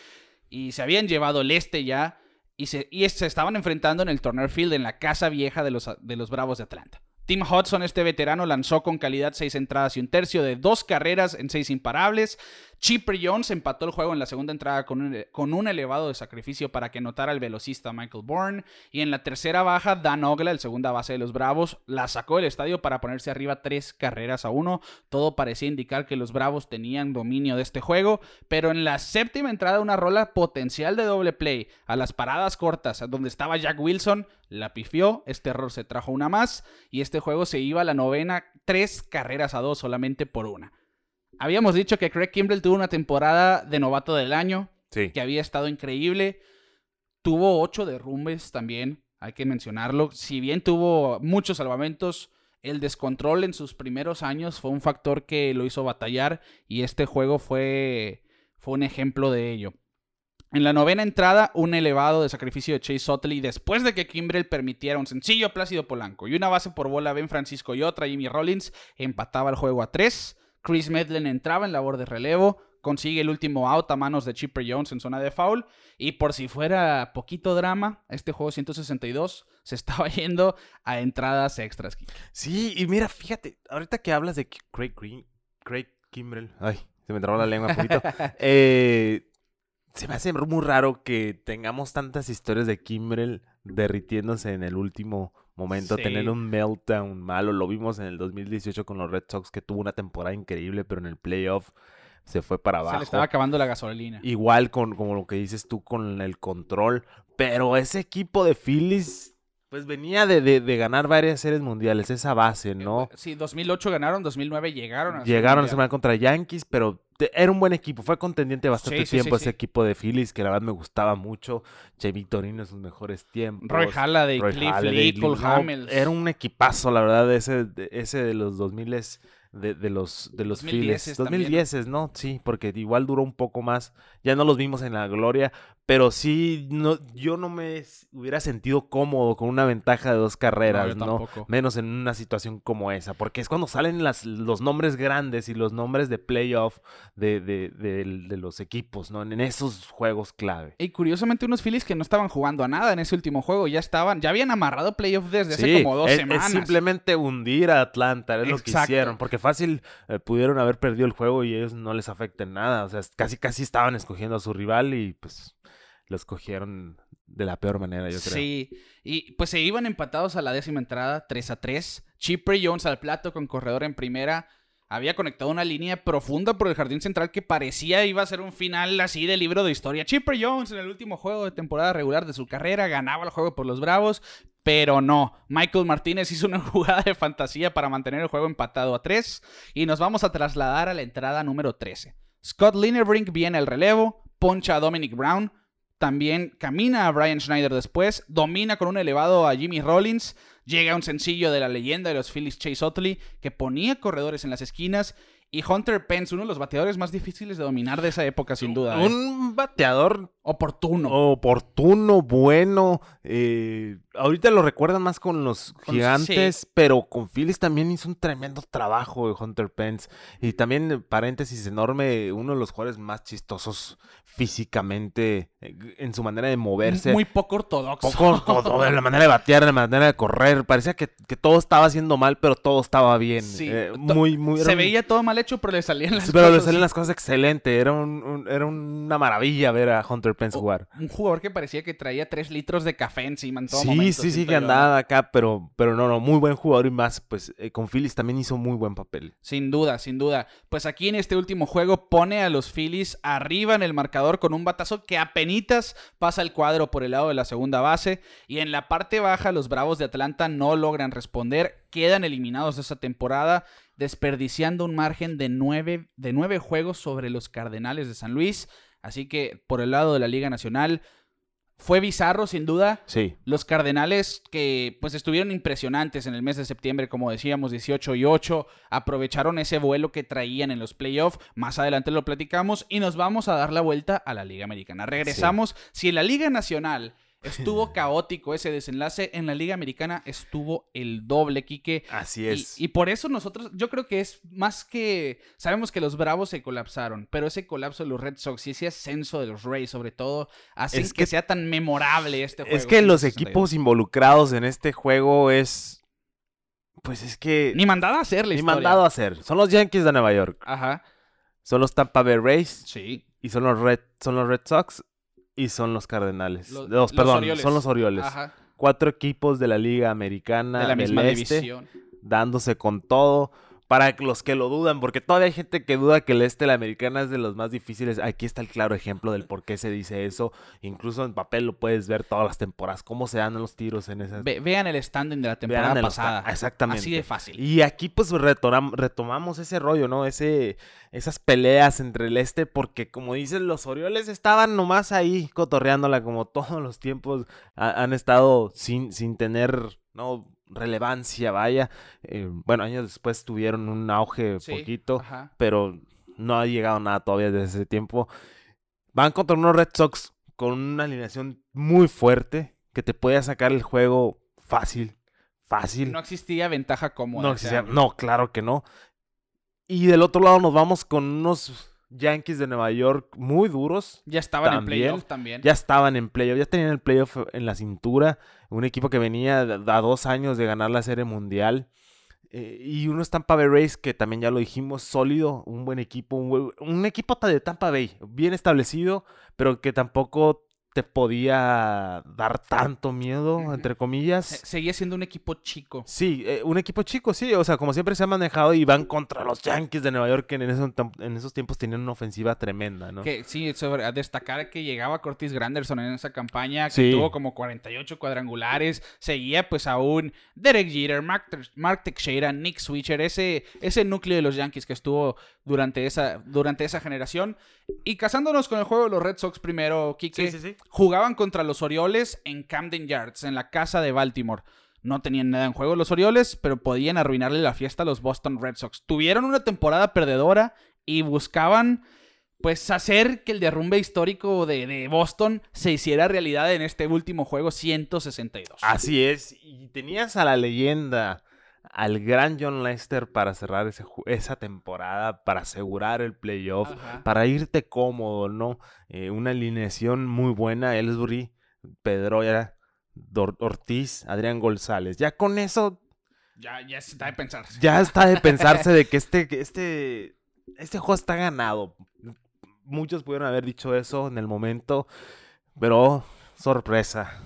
y se habían llevado el este ya y se, estaban enfrentando en el Turner Field, en la casa vieja de los, de los Bravos de Atlanta. Tim Hudson, este veterano, lanzó con calidad seis entradas y un tercio de dos carreras en seis imparables. Chipper Jones empató el juego en la segunda entrada con un, con un elevado de sacrificio para que notara el velocista Michael Bourne. Y en la tercera baja, Dan Ogla, el segunda base de los Bravos, la sacó del estadio para ponerse arriba tres carreras a uno. Todo parecía indicar que los Bravos tenían dominio de este juego, pero en la séptima entrada, una rola potencial de doble play a las paradas cortas, donde estaba Jack Wilson, la pifió. Este error se trajo una más y este juego se iba a la novena, tres carreras a dos solamente por una. Habíamos dicho que Craig Kimbrell tuvo una temporada de novato del año, que había estado increíble. Tuvo ocho derrumbes también, hay que mencionarlo. Si bien tuvo muchos salvamentos, el descontrol en sus primeros años fue un factor que lo hizo batallar y este juego fue, fue un ejemplo de ello. En la novena entrada, un elevado de sacrificio de Chase Utley después de que Kimbrell permitiera un sencillo Plácido Polanco y una base por bola Ben Francisco y otra Jimmy Rollins empataba el juego a tres. Chris Medlen entraba en labor de relevo, consigue el último out a manos de Chipper Jones en zona de foul. Y por si fuera poquito drama, este juego 162 se estaba yendo a entradas extras. Sí, y mira, fíjate, ahorita que hablas de Craig Green, Craig Kimbrell, ay, se me trabó la lengua un poquito. eh, se me hace muy raro que tengamos tantas historias de Kimbrell derritiéndose en el último momento, tener un meltdown malo. Lo vimos en el 2018 con los Red Sox, que tuvo una temporada increíble, pero en el playoff se fue para abajo. Se le estaba acabando la gasolina. Igual con como lo que dices tú con el control. Pero ese equipo de Phillies pues venía de, de, ganar varias series mundiales, esa base, ¿no? Sí, 2008 ganaron, 2009 llegaron a Llegaron a semana contra Yankees, pero era un buen equipo, fue contendiente bastante tiempo ese equipo de Phillies, que la verdad me gustaba mucho. Che Victorino en sus mejores tiempos. Roy Halladay, Cliff Lee, Cole Hamels. Era un equipazo, la verdad, ese, ese de los 2000 de, de los de los 2010 2010, ¿no? Sí, porque igual duró un poco más. Ya no los vimos en la gloria, pero sí, no, yo no me hubiera sentido cómodo con una ventaja de dos carreras, ¿no? Menos en una situación como esa, porque es cuando salen las, los nombres grandes y los nombres de playoff de, de, de, los equipos, ¿no? En esos juegos clave. Y curiosamente unos Phillies que no estaban jugando a nada en ese último juego, ya estaban, ya habían amarrado playoff desde hace como dos semanas. Es simplemente hundir a Atlanta, es lo que hicieron, porque fácil eh, pudieron haber perdido el juego y ellos no les afecta en nada, o sea, casi casi estaban escogiendo a su rival y pues lo escogieron de la peor manera, yo creo. Sí, y pues se iban empatados a la décima entrada, 3 a 3. Chipper Jones al plato con corredor en primera. Había conectado una línea profunda por el jardín central que parecía iba a ser un final así de libro de historia. Chipper Jones en el último juego de temporada regular de su carrera ganaba el juego por los Bravos, pero no. Michael Martínez hizo una jugada de fantasía para mantener el juego empatado a 3 y nos vamos a trasladar a la entrada número 13. Scott Linebrink viene al relevo, poncha a Dominic Brown, también camina a Brian Schneider después, domina con un elevado a Jimmy Rollins, llega un sencillo de la leyenda de los Phillies Chase Utley que ponía corredores en las esquinas y Hunter Pence, uno de los bateadores más difíciles de dominar de esa época, sin duda. ¿eh? Un bateador oportuno. Oportuno, bueno. Eh, ahorita lo recuerdan más con los gigantes, pero con Phillies también hizo un tremendo trabajo de Hunter Pence. Y también, paréntesis enorme, uno de los jugadores más chistosos físicamente eh, en su manera de moverse. Muy poco ortodoxo. Poco ortodoxo, en la manera de batear, en la manera de correr. Parecía que, todo estaba haciendo mal, pero todo estaba bien. Sí, muy, muy, se veía todo mal hecho, pero le salían las pero cosas. Pero le salían las cosas excelente. Era, un, era una maravilla ver a Hunter Pence jugar. Un jugador que parecía que traía tres litros de café encima en todo sí, momento. Sí, sí, sí, que andaba acá, pero, pero no, no, muy buen jugador y más, pues eh, con Phillies también hizo muy buen papel. Sin duda, sin duda. Pues aquí en este último juego pone a los Phillies arriba en el marcador con un batazo que apenitas pasa el cuadro por el lado de la segunda base y en la parte baja los Bravos de Atlanta no logran responder, quedan eliminados de esa temporada desperdiciando un margen de nueve, de nueve juegos sobre los Cardenales de San Luis. Así que por el lado de la Liga Nacional fue bizarro sin duda. Sí. Los Cardenales que pues estuvieron impresionantes en el mes de septiembre, como decíamos, 18 y 8, aprovecharon ese vuelo que traían en los playoffs. Más adelante lo platicamos y nos vamos a dar la vuelta a la Liga Americana. Regresamos. Si en la Liga Nacional Estuvo caótico ese desenlace. En la Liga Americana estuvo el doble, Quique. Así es. y por eso nosotros, yo creo que es más que. Sabemos que los Bravos se colapsaron, pero ese colapso de los Red Sox y ese ascenso de los Rays, sobre todo, hacen Es que, que- sea tan memorable este juego. es que los 162. equipos involucrados en este juego es. Pues es que. Ni mandado a hacer la Ni historia. mandado a hacer. Son los Yankees de Nueva York. Ajá, Son los Tampa Bay Rays. sí. Y son los Red, son los Red Sox. Y son los Cardenales. Los- Los, perdón, Orioles. son los Orioles. Ajá. Cuatro equipos de la Liga Americana De la del misma Este división. dándose con todo. Para los que lo dudan, porque todavía hay gente que duda que el este de la americana es de los más difíciles. Aquí está el claro ejemplo del por qué se dice eso. Incluso en papel lo puedes ver todas las temporadas, cómo se dan los tiros en esas. Ve- vean el standing de la temporada pasada. Exactamente. Así de fácil. Y aquí pues retomamos ese rollo, ¿no? Ese, esas peleas entre el este, porque como dicen, los Orioles estaban nomás ahí cotorreándola como todos los tiempos ha- han estado sin, sin tener, ¿no? Relevancia, vaya. Eh, bueno, años después tuvieron un auge Sí, poquito, Ajá. pero no ha llegado nada todavía desde ese tiempo. Van contra unos Red Sox con una alineación muy fuerte que te puede sacar el juego fácil, fácil. No existía ventaja cómoda. No, no, claro que no. Y del otro lado nos vamos con unos Yankees de Nueva York muy duros. Ya estaban en playoff también. Ya estaban en playoff, ya tenían el playoff en la cintura. Un equipo que venía a dos años de ganar la Serie Mundial. Eh, y unos Tampa Bay Rays que también ya lo dijimos, sólido, un buen equipo, un, buen- un equipo de Tampa Bay, bien establecido, pero que tampoco te podía dar tanto miedo, entre comillas. Se- Seguía siendo un equipo chico. Sí, eh, un equipo chico, sí. O sea, como siempre se ha manejado y van contra los Yankees de Nueva York, que en esos, en esos tiempos tenían una ofensiva tremenda, ¿no? Que sí, sobre, a destacar que llegaba Curtis Granderson en esa campaña, que Sí. tuvo como 48 cuadrangulares, seguía pues aún Derek Jeter, Mark, Mark Teixeira, Nick Switcher, ese, ese núcleo de los Yankees que estuvo durante esa, durante esa generación. Y casándonos con el juego de los Red Sox primero, Kike, sí, sí. Jugaban contra los Orioles en Camden Yards, en la casa de Baltimore. No tenían nada en juego los Orioles, pero podían arruinarle la fiesta a los Boston Red Sox. Tuvieron una temporada perdedora y buscaban, pues, hacer que el derrumbe histórico de, de Boston se hiciera realidad en este último juego 162. Así es. Y tenías a la leyenda, al gran John Lester para cerrar ese esa temporada, para asegurar el playoff, Ajá. para irte cómodo, ¿no? Eh, una alineación muy buena, Ellsbury, Pedroya, Dor- Ortiz, Adrián González. Ya con eso Ya, ya está de pensar. ya está de pensarse de que este, este, este juego está ganado. Muchos pudieron haber dicho eso en el momento, pero oh, sorpresa.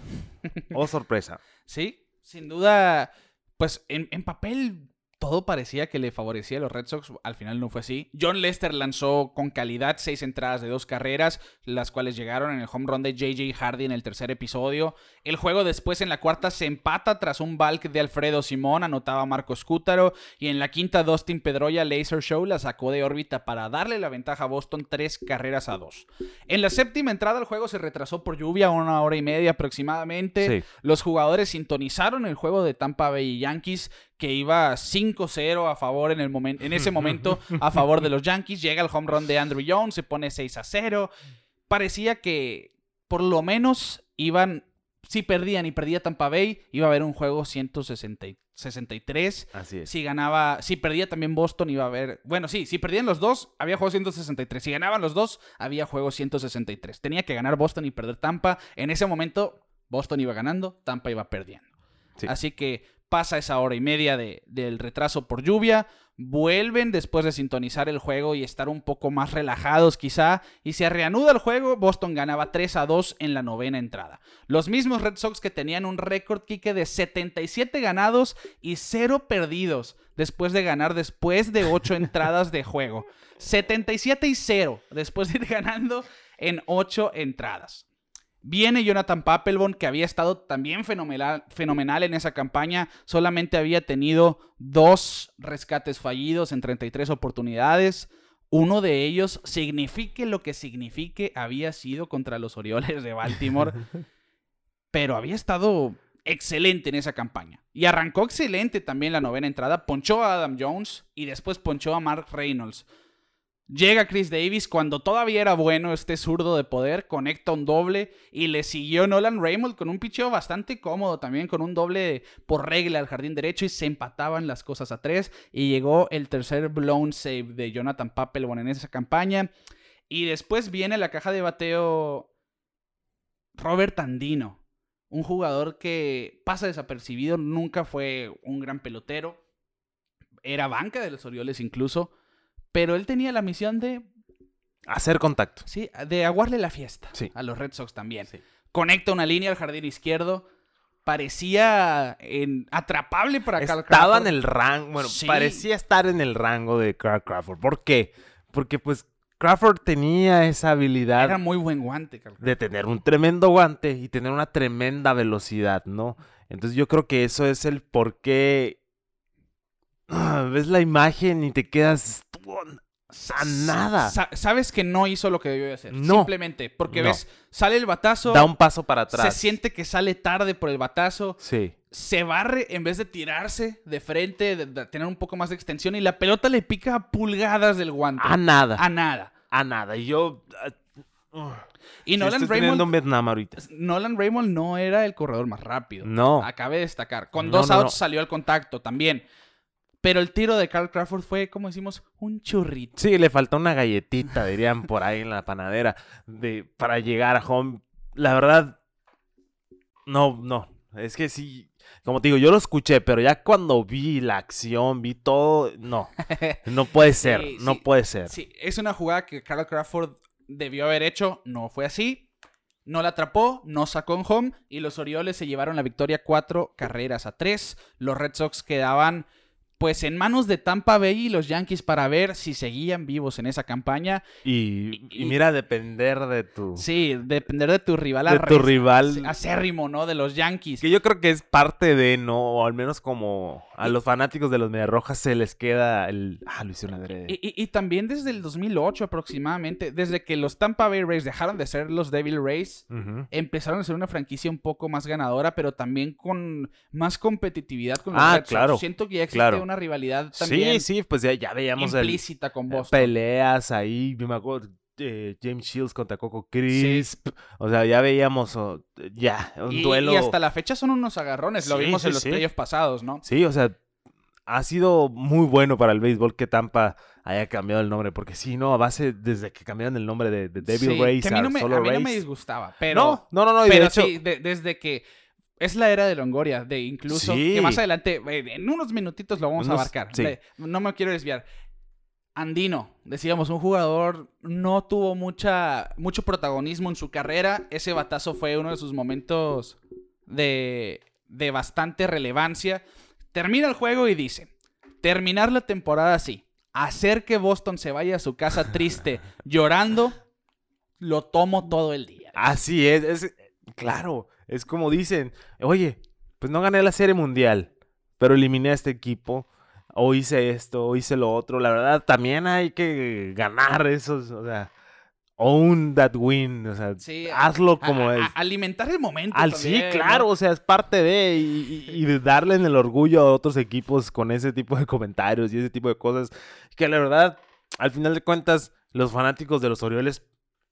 Oh, sorpresa. Sí, sin duda, pues en, en papel todo parecía que le favorecía a los Red Sox, al final no fue así. John Lester lanzó con calidad seis entradas de dos carreras, las cuales llegaron en el home run de JJ Hardy en el tercer episodio. El juego después en la cuarta se empata tras un balk de Alfredo Simón, anotaba Marcos Cútaro, y en la quinta Dustin Pedroya Laser Show la sacó de órbita para darle la ventaja a Boston tres carreras a dos. En la séptima entrada el juego se retrasó por lluvia una hora y media aproximadamente. Sí. Los jugadores sintonizaron el juego de Tampa Bay Yankees que iba 5-0 a favor en, el momen- en ese momento a favor de los Yankees. Llega el home run de Andrew Jones, se pone 6-0. Parecía que por lo menos iban, si perdían y perdía Tampa Bay, iba a haber un juego 163. Así es. Si ganaba, si perdía también Boston, iba a haber. Bueno, sí, si perdían los dos, había juego 163. Si ganaban los dos, había juego 163. Tenía que ganar Boston y perder Tampa. En ese momento, Boston iba ganando, Tampa iba perdiendo. Sí. Así que pasa esa hora y media de- del retraso por lluvia. Vuelven después de sintonizar el juego y estar un poco más relajados quizá. Y se reanuda el juego. Boston ganaba 3 a 2 en la novena entrada. Los mismos Red Sox que tenían un récord Kike de 77 ganados y 0 perdidos. Después de ganar después de 8 entradas de juego. 77 y 0 después de ir ganando en 8 entradas. Viene Jonathan Papelbon, que había estado también fenomenal, fenomenal en esa campaña. Solamente había tenido dos rescates fallidos en 33 oportunidades. Uno de ellos, signifique lo que signifique, había sido contra los Orioles de Baltimore. pero había estado excelente en esa campaña. Y arrancó excelente también la novena entrada. Ponchó a Adam Jones y después ponchó a Mark Reynolds. Llega Chris Davis cuando todavía era bueno este zurdo de poder, conecta un doble y le siguió Nolan Raymond con un picheo bastante cómodo también, con un doble por regla al jardín derecho y se empataban las cosas a tres. Y llegó el tercer blown save de Jonathan Papelbon en esa campaña. Y después viene la caja de bateo Robert Andino, un jugador que pasa desapercibido, nunca fue un gran pelotero, era banca de los Orioles incluso pero él tenía la misión de... Hacer contacto. Sí, de aguarle la fiesta Sí. a los Red Sox también. Sí. Conecta una línea al jardín izquierdo. Parecía en- atrapable para Carl Estaba en el rango, bueno, Sí. parecía estar en el rango de Carl Crawford. ¿Por qué? Porque pues Crawford tenía esa habilidad Era muy buen guante, Carl de tener un tremendo guante y tener una tremenda velocidad, ¿no? Entonces yo creo que eso es el por qué ves la imagen y te quedas a nada. Sa- sabes que no hizo lo que debió de hacer. No. Simplemente. Porque No. ves, sale el batazo. Da un paso para se atrás. siente que sale tarde por el batazo. Sí. Se barre en vez de tirarse de frente, de, de tener un poco más de extensión. Y la pelota le pica a pulgadas del guante. A nada. A nada. A nada. Y yo ah, uh, Y Nolan estoy Raymond, un Vietnam ahorita. Nolan Raymond no era el corredor más rápido. No. Acabe de destacar. Con No, dos outs salió al contacto también. Pero el tiro de Carl Crawford fue, como decimos, un churrito. Sí, le faltó una galletita, dirían por ahí en la panadera, de, para llegar a home. La verdad, no, no. Es que sí, como te digo, yo lo escuché, pero ya cuando vi la acción, vi todo, no. No puede ser, Sí, no sí. puede ser. Sí, es una jugada que Carl Crawford debió haber hecho. No fue así. No la atrapó, no sacó en home y los Orioles se llevaron la victoria cuatro carreras a tres. Los Red Sox quedaban pues en manos de Tampa Bay y los Yankees para ver si seguían vivos en esa campaña. Y, y Y- mira, depender de tu, Sí, depender de tu rival. de tu rival. Acérrimo, ¿no? De los Yankees. Que yo creo que es parte de, ¿no? O al menos como a los fanáticos de los Mediarrojas se les queda el... Ah, lo hicieron adrede. Y, también desde el 2008 aproximadamente, desde que los Tampa Bay Rays dejaron de ser los Devil Rays, empezaron a ser una franquicia un poco más ganadora, pero también con más competitividad con los Ah, Red claro, Siento que ya existe claro. Una rivalidad también Sí, sí, pues ya, ya veíamos el, implícita con Boston. peleas ahí, yo me acuerdo, eh, James Shields contra Coco Crisp, o sea, ya veíamos oh, ya un y, duelo. y hasta la fecha son unos agarrones, lo Sí, vimos en los playoffs pasados, ¿no? Sí, o sea, ha sido muy bueno para el béisbol que Tampa haya cambiado el nombre, porque sí, no, a base desde que cambiaron el nombre de, de Devil Rays que a mí, no me, solo a mí no me disgustaba, pero... no, no, no, no, de Pero hecho, de- desde que es la era de Longoria, de incluso Sí. que más adelante, eh, en unos minutitos lo vamos a abarcar. sí. No me quiero desviar. Andino, decíamos, un jugador no tuvo mucha, mucho protagonismo en su carrera. Ese batazo fue uno de sus momentos de, de bastante relevancia. Termina el juego y dice, terminar la temporada así, hacer que Boston se vaya a su casa triste, llorando, lo tomo todo el día. así es, es, claro, es como dicen, oye, pues no gané la serie mundial, pero eliminé a este equipo, o hice esto, o hice lo otro, la verdad, también hay que ganar esos, o sea, own that win, o sea, Sí, hazlo como a- es. a- alimentar el momento. Al sí, claro, o sea, es parte de y, y- y de darle en el orgullo a otros equipos con ese tipo de comentarios y ese tipo de cosas que la verdad, al final de cuentas, los fanáticos de los Orioles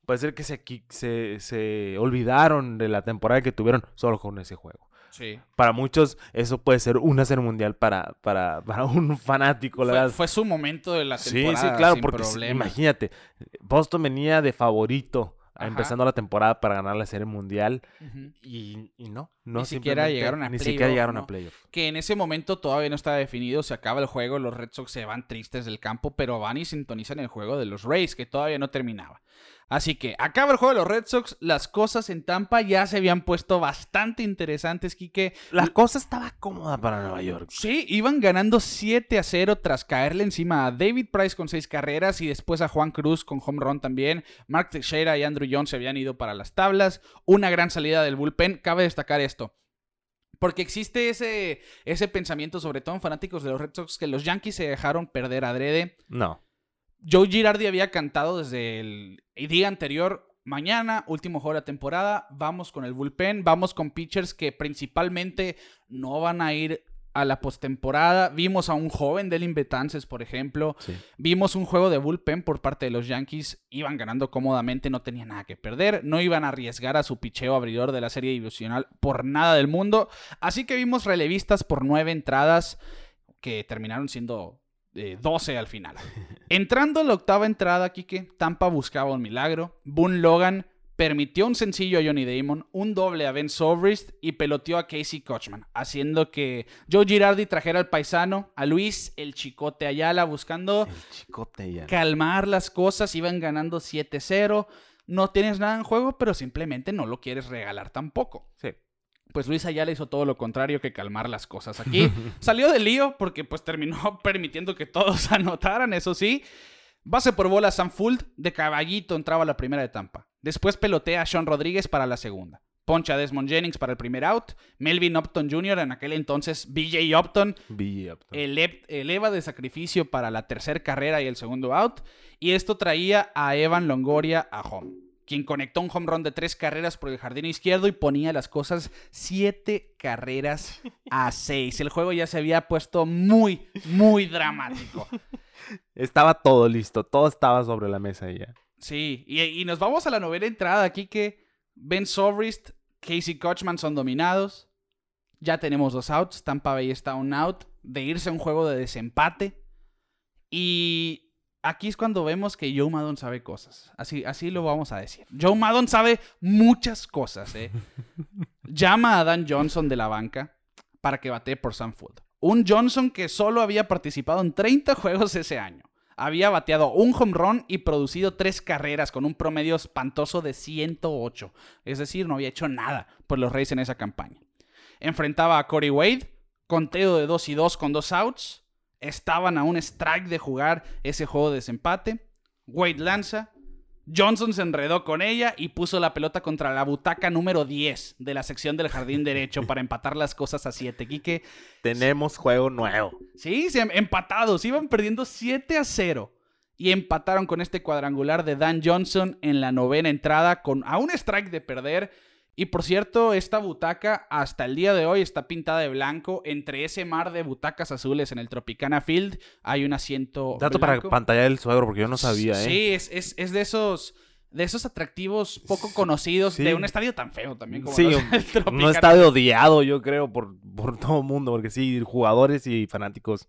puede ser que se, se, se olvidaron de la temporada que tuvieron solo con ese juego. Sí. Para muchos eso puede ser una serie mundial para, para, para un fanático, la Fue, verdad. fue su momento de la Sí, temporada. sí, claro, sin porque problema. imagínate, Boston venía de favorito Ajá. empezando la temporada para ganar la serie mundial y, y no, no Ni siquiera llegaron a Ni playoff, siquiera llegaron ¿no? a playoff. Que en ese momento todavía no estaba definido. Se acaba el juego. Los Red Sox se van tristes del campo. Pero van y sintonizan el juego de los Rays. Que todavía no terminaba. Así que acaba el juego de los Red Sox. Las cosas en Tampa ya se habían puesto bastante interesantes, Quique. La cosa estaba cómoda para Nueva York. Sí, iban ganando 7 a 0 tras caerle encima a David Price con 6 carreras y después a Juan Cruz con home run también. Mark Teixeira y Andrew Jones se habían ido para las tablas. Una gran salida del bullpen. Cabe destacar esto. Porque existe ese, ese pensamiento, sobre todo en fanáticos de los Red Sox, que los Yankees se dejaron perder adrede. No. Joe Girardi había cantado desde el día anterior. Mañana, último juego de la temporada, vamos con el bullpen, vamos con pitchers que principalmente no van a ir a la postemporada. Vimos a un joven Delin Betances, por ejemplo. Sí. Vimos un juego de bullpen por parte de los Yankees. Iban ganando cómodamente, no tenían nada que perder. No iban a arriesgar a su picheo abridor de la serie divisional por nada del mundo. Así que vimos relevistas por nueve entradas que terminaron siendo eh, 12 al final. Entrando a la octava entrada, Kike, Tampa buscaba un milagro. Boone Logan permitió un sencillo a Johnny Damon, un doble a Ben Sobrist y peloteó a Casey Kochman, haciendo que Joe Girardi trajera al paisano, a Luis el Chicote Ayala, buscando El chicote ya. calmar las cosas. Iban ganando 7-0. No tienes nada en juego, pero simplemente no lo quieres regalar tampoco. Sí. Pues Luis Ayala hizo todo lo contrario que calmar las cosas. Aquí salió del lío porque pues terminó permitiendo que todos anotaran, eso sí. Base por bola Sam Fuld, de caballito entraba la primera de Tampa. Después pelotea a Sean Rodríguez para la segunda. Poncha a Desmond Jennings para el primer out. Melvin Upton Jr., en aquel entonces BJ Upton, Vi Upton. ele- eleva de sacrificio para la tercera carrera y el segundo out. Y esto traía a Evan Longoria a home, quien conectó un home run de tres carreras por el jardín izquierdo y ponía las cosas siete carreras a seis. El juego ya se había puesto muy, muy dramático. Estaba todo listo, todo estaba sobre la mesa ya. Sí, y, y nos vamos a la novena entrada aquí que Ben Sobrist, Casey Kochman son dominados. Ya tenemos dos outs. Tampa Bay está un out de irse a un juego de desempate. Y aquí es cuando vemos que Joe Maddon sabe cosas. Así, así lo vamos a decir. Joe Maddon sabe muchas cosas. ¿eh? Llama a Dan Johnson de la banca para que batee por Sam Fuld. Un Johnson que solo había participado en 30 juegos ese año. Había bateado un home run y producido tres carreras con un promedio espantoso de 108. Es decir, no había hecho nada por los Reyes en esa campaña. Enfrentaba a Corey Wade, conteo de 2 y 2 con dos outs. Estaban a un strike de jugar ese juego de desempate. Wade lanza. Johnson se enredó con ella y puso la pelota contra la butaca número 10 de la sección del jardín derecho para empatar las cosas a 7. Quique, Tenemos juego nuevo. Sí, se- empatados. Iban perdiendo 7 a 0. Y empataron con este cuadrangular de Dan Johnson en la novena entrada con a un strike de perder. Y por cierto, esta butaca hasta el día de hoy está pintada de blanco. Entre ese mar de butacas azules en el Tropicana Field hay un asiento. Dato para pantalla del suegro, porque yo no sabía, ¿eh? Sí, es, es- es de esos. De esos atractivos poco conocidos Sí. de un estadio tan feo también como Sí, un- el Un Tropicana estadio odiado, yo creo, por, por todo el mundo, porque sí, jugadores y fanáticos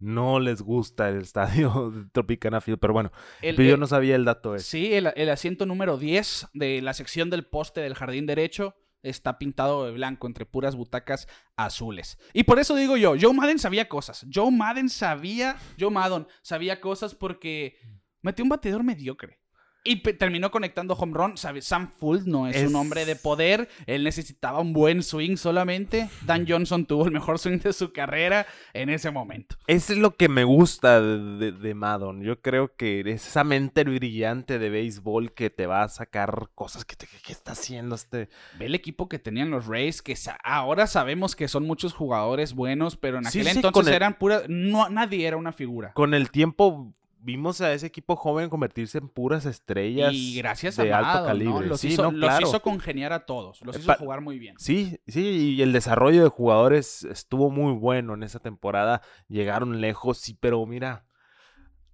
no les gusta el estadio Tropicana Field, pero bueno, El- pero yo el- no sabía el dato ese. Sí, el, el asiento número 10 de la sección del poste del jardín derecho está pintado de blanco entre puras butacas azules. Y por eso digo yo, Joe Madden sabía cosas. Joe Madden sabía, Joe Madden sabía cosas porque metió un bateador mediocre. Y terminó conectando home run. Sam Fuld no es, Es- un hombre de poder. Él necesitaba un buen swing solamente. Dan Johnson tuvo el mejor swing de su carrera en ese momento. Eso es lo que me gusta de, de, de Madden. Yo creo que es esa mente brillante de béisbol que te va a sacar cosas que, te, que está haciendo este... Ve el equipo que tenían los Rays, que sa- ahora sabemos que son muchos jugadores buenos, pero en aquel sí, entonces el- eran puras. No, nadie era una figura. Con el tiempo vimos a ese equipo joven convertirse en puras estrellas Y gracias de a alto Madden, calibre. ¿no? Los, Sí, hizo, no, los claro. hizo congeniar a todos. Los Eh, hizo pa- jugar muy bien. Sí, sí, y el desarrollo de jugadores estuvo muy bueno en esa temporada. Llegaron lejos, sí, pero mira.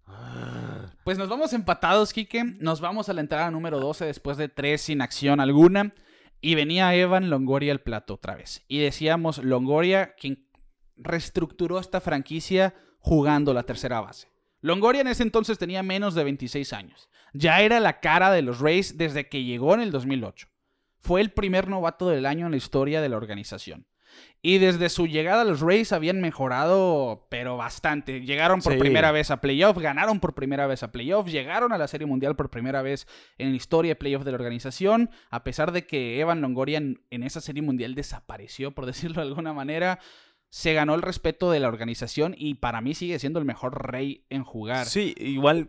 ah, Pues nos vamos empatados, Kike. Nos vamos a la entrada número 12 después de tres sin acción alguna. Y venía Evan Longoria al plato otra vez. Y decíamos, Longoria, quien reestructuró esta franquicia jugando la tercera base. Longoria en ese entonces tenía menos de 26 años. Ya era la cara de los Rays desde que llegó en el 2008. Fue el primer novato del año en la historia de la organización. Y desde su llegada los Rays habían mejorado, pero bastante. Llegaron por Sí. primera vez a playoff, ganaron por primera vez a playoff, llegaron a la Serie Mundial por primera vez en la historia de playoff de la organización. A pesar de que Evan Longoria en, en esa Serie Mundial desapareció, por decirlo de alguna manera, se ganó el respeto de la organización y para mí sigue siendo el mejor rey en jugar. Sí, igual.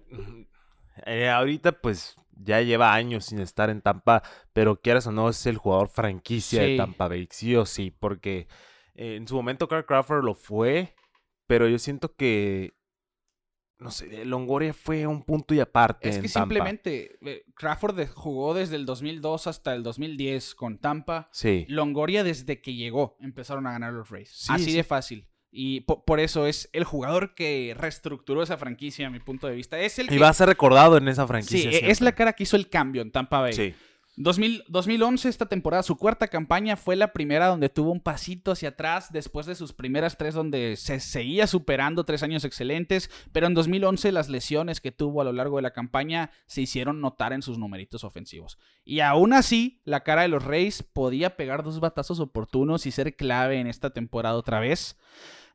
eh, ahorita, pues ya lleva años sin estar en Tampa, pero quieras o no, es el jugador franquicia Sí. de Tampa Bay, sí o sí, porque eh, en su momento Carl Crawford lo fue, pero yo siento que. No sé, Longoria fue un punto y aparte. Es en que Tampa. simplemente Crawford jugó desde el 2002 hasta el 2010 con Tampa. Sí. Longoria desde que llegó empezaron a ganar los Rays. Sí, Así sí. de fácil. Y po- por, eso es el jugador que reestructuró esa franquicia, a mi punto de vista. Es el Y que- va a ser recordado en esa Sí, franquicia. e- es la cara que hizo el cambio en Tampa Bay. Sí. 2000 2011, esta temporada, su cuarta campaña fue la primera donde tuvo un pasito hacia atrás después de sus primeras tres donde se seguía superando tres años excelentes, pero en 2011 las lesiones que tuvo a lo largo de la campaña se hicieron notar en sus numeritos ofensivos. Y aún así, la cara de los Reyes podía pegar dos batazos oportunos y ser clave en esta temporada otra vez.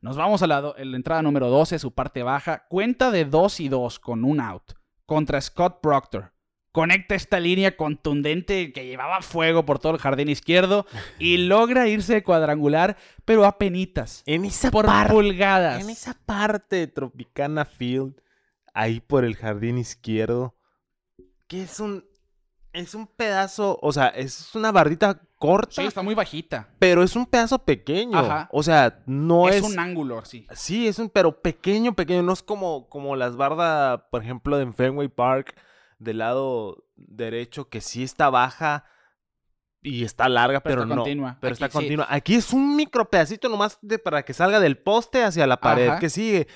Nos vamos a la, la entrada número 12, su parte baja. Cuenta de 2 y 2 con un out contra Scott Proctor. Conecta esta línea contundente que llevaba fuego por todo el jardín izquierdo y logra irse de cuadrangular, pero a penitas. En esa Por parte. pulgadas. En esa parte de Tropicana Field, ahí por el jardín izquierdo, que es un. Es un pedazo, o sea, es una bardita corta, Sí, está muy bajita. pero es un pedazo pequeño. Ajá. O sea, no es, es. un ángulo, sí. Sí, es un, pero pequeño, pequeño. No es como, como las bardas, por ejemplo, de Fenway Park, del lado derecho, que sí está baja y está larga, Pero pero, está no. continua. Pero Aquí está sí. continua. Aquí es un micro pedacito nomás de, para que salga del poste hacia la pared Ajá. que sigue.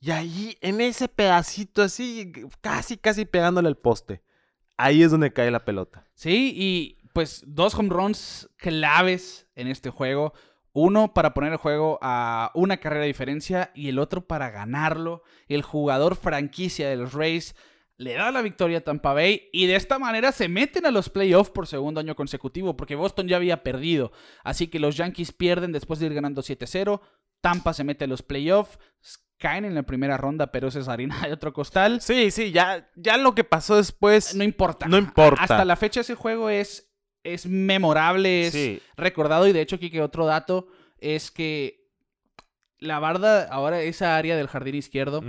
Y ahí, en ese pedacito así, casi, casi pegándole al poste. Ahí es donde cae la pelota. Sí, y pues dos home runs claves en este juego. Uno para poner el juego a una carrera de diferencia y el otro para ganarlo. El jugador franquicia de los Rays le da la victoria a Tampa Bay y de esta manera se meten a los playoffs por segundo año consecutivo porque Boston ya había perdido. Así que los Yankees pierden después de ir ganando 7-0. Tampa se mete a los playoffs. Caen en la primera ronda, pero esa es harina de otro costal. Sí, sí, ya, ya lo que pasó después. No importa. No importa. Hasta la fecha ese juego es, es memorable, es Sí. recordado. Y de hecho, Kike, otro dato es que la barda, ahora esa área del jardín izquierdo.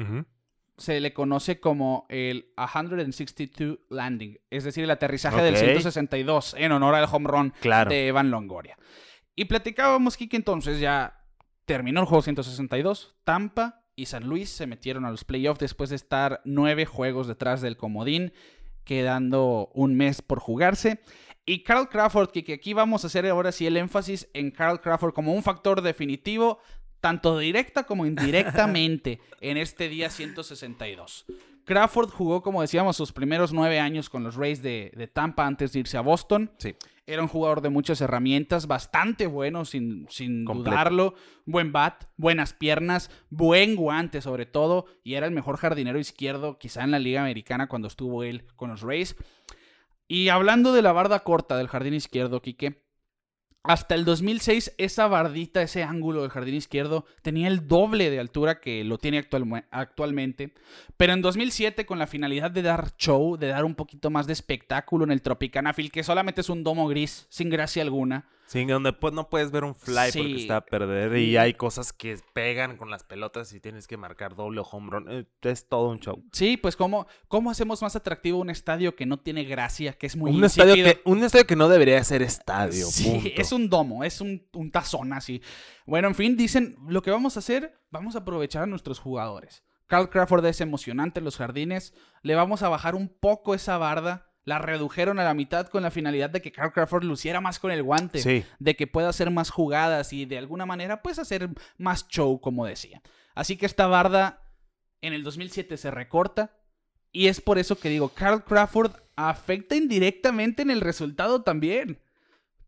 Se le conoce como el 162 Landing. Es decir, el aterrizaje del Ok. 162 en honor al home run Claro. de Evan Longoria. Y platicábamos, Kike, entonces ya terminó el juego 162. Tampa y San Luis se metieron a los playoffs después de estar nueve juegos detrás del comodín, quedando un mes por jugarse. Y Carl Crawford, que aquí vamos a hacer ahora sí el énfasis en Carl Crawford como un factor definitivo, tanto directa como indirectamente, en este día 162. Crawford jugó, como decíamos, sus primeros nueve años con los Rays de, de Tampa antes de irse a Boston. Sí. Era un jugador de muchas herramientas, bastante bueno, sin, sin Completo. dudarlo. Buen bat, buenas piernas, buen guante sobre todo, y era el mejor jardinero izquierdo quizá en la Liga Americana cuando estuvo él con los Rays. Y hablando de la barda corta del jardín izquierdo, Quique, hasta el 2006 esa bardita, ese ángulo del jardín izquierdo tenía el doble de altura que lo tiene actualme- actualmente. Pero en 2007 con la finalidad de dar show, de dar un poquito más de espectáculo en el Tropicana Field, que solamente es un domo gris, sin gracia alguna. Sí, donde pues, no puedes ver un fly Sí. porque está a perder. Y hay cosas que pegan con las pelotas y tienes que marcar doble o home run. Eh, Es todo un show. Sí, pues ¿cómo, cómo hacemos más atractivo un estadio que no tiene gracia, que es muy Un estadio, que, un estadio que no debería ser estadio. Sí, punto. es un domo, es un, un tazón así. Bueno, en fin, dicen, lo que vamos a hacer, vamos a aprovechar a nuestros jugadores. Carl Crawford es emocionante en los jardines, le vamos a bajar un poco esa barda, la redujeron a la mitad con la finalidad de que Carl Crawford luciera más con el guante, Sí. de que pueda hacer más jugadas y de alguna manera pues hacer más show, como decía. Así que esta barda en el 2007 se recorta y es por eso que digo, Carl Crawford afecta indirectamente en el resultado también.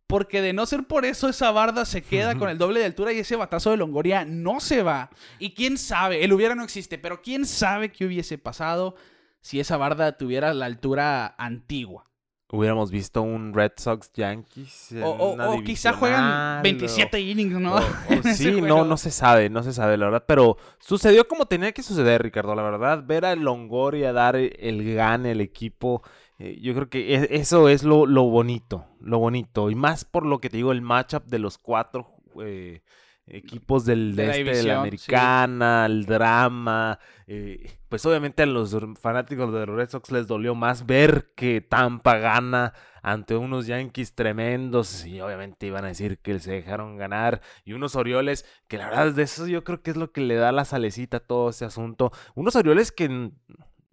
Porque de no ser por eso, esa barda se queda con el doble de altura y ese batazo de Longoria no se va. Y quién sabe, el hubiera no existe, pero quién sabe qué hubiese pasado si esa barda tuviera la altura antigua. Hubiéramos visto un Red Sox Yankees. en O, o- quizá juegan o- 27 innings, ¿no? o- sí, no, no se sabe, no se sabe, la verdad. Pero sucedió como tenía que suceder, Ricardo, la verdad. Ver a Longoria dar el gane al equipo. eh, yo creo que e- eso es lo, lo bonito, lo bonito. Y más por lo que te digo, el matchup de los cuatro eh, equipos del, De de la este, de la sí. americana, el drama. eh, pues obviamente a los fanáticos de los Red Sox les dolió más ver que Tampa gana ante unos Yankees tremendos y obviamente iban a decir que se dejaron ganar y unos Orioles que la verdad de eso yo creo que es lo que le da la salecita a todo ese asunto. Unos Orioles que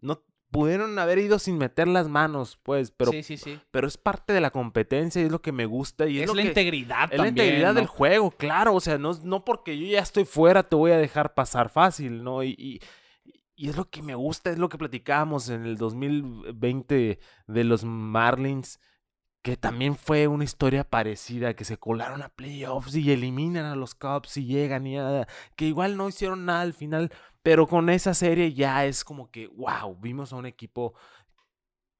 no pudieron haber ido sin meter las manos, pues, pero, sí, sí, sí. pero es parte de la competencia y es lo que me gusta y es, Es, lo la que, integridad es la también, integridad ¿no? del juego, claro, o sea, no, no porque yo ya estoy fuera te voy a dejar pasar fácil, ¿no? Y, y, y es lo que me gusta, es lo que platicábamos en el 2020 de los Marlins, que también fue una historia parecida, que se colaron a playoffs y eliminan a los Cubs y llegan y nada, que igual no hicieron nada al final, pero con esa serie ya es como que, wow, vimos a un equipo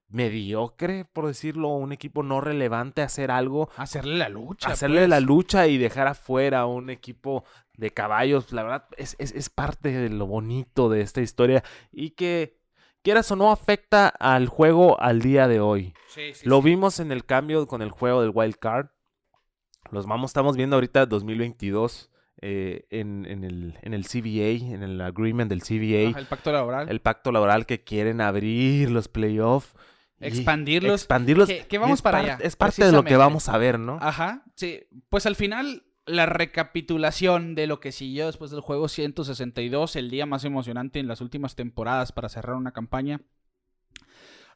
mediocre, por decirlo, un equipo no relevante hacer algo Hacerle la lucha. hacerle la pues. lucha y dejar afuera a un equipo de caballos, la verdad es, es, es parte de lo bonito de esta historia y que quieras o no afecta al juego al día de hoy. Sí, sí, Lo sí. vimos en el cambio con el juego del Wild Card. Los vamos, estamos viendo ahorita 2022 eh, en, en, el, en el CBA, en el agreement del CBA, Ajá, el pacto laboral. el pacto laboral que quieren abrir los playoffs. Expandirlos. Expandirlos. Que- vamos es para parte- allá, Es parte de lo que vamos a ver, ¿no? Ajá, sí. Pues al final, la recapitulación de lo que siguió después del juego 162, el día más emocionante en las últimas temporadas para cerrar una campaña.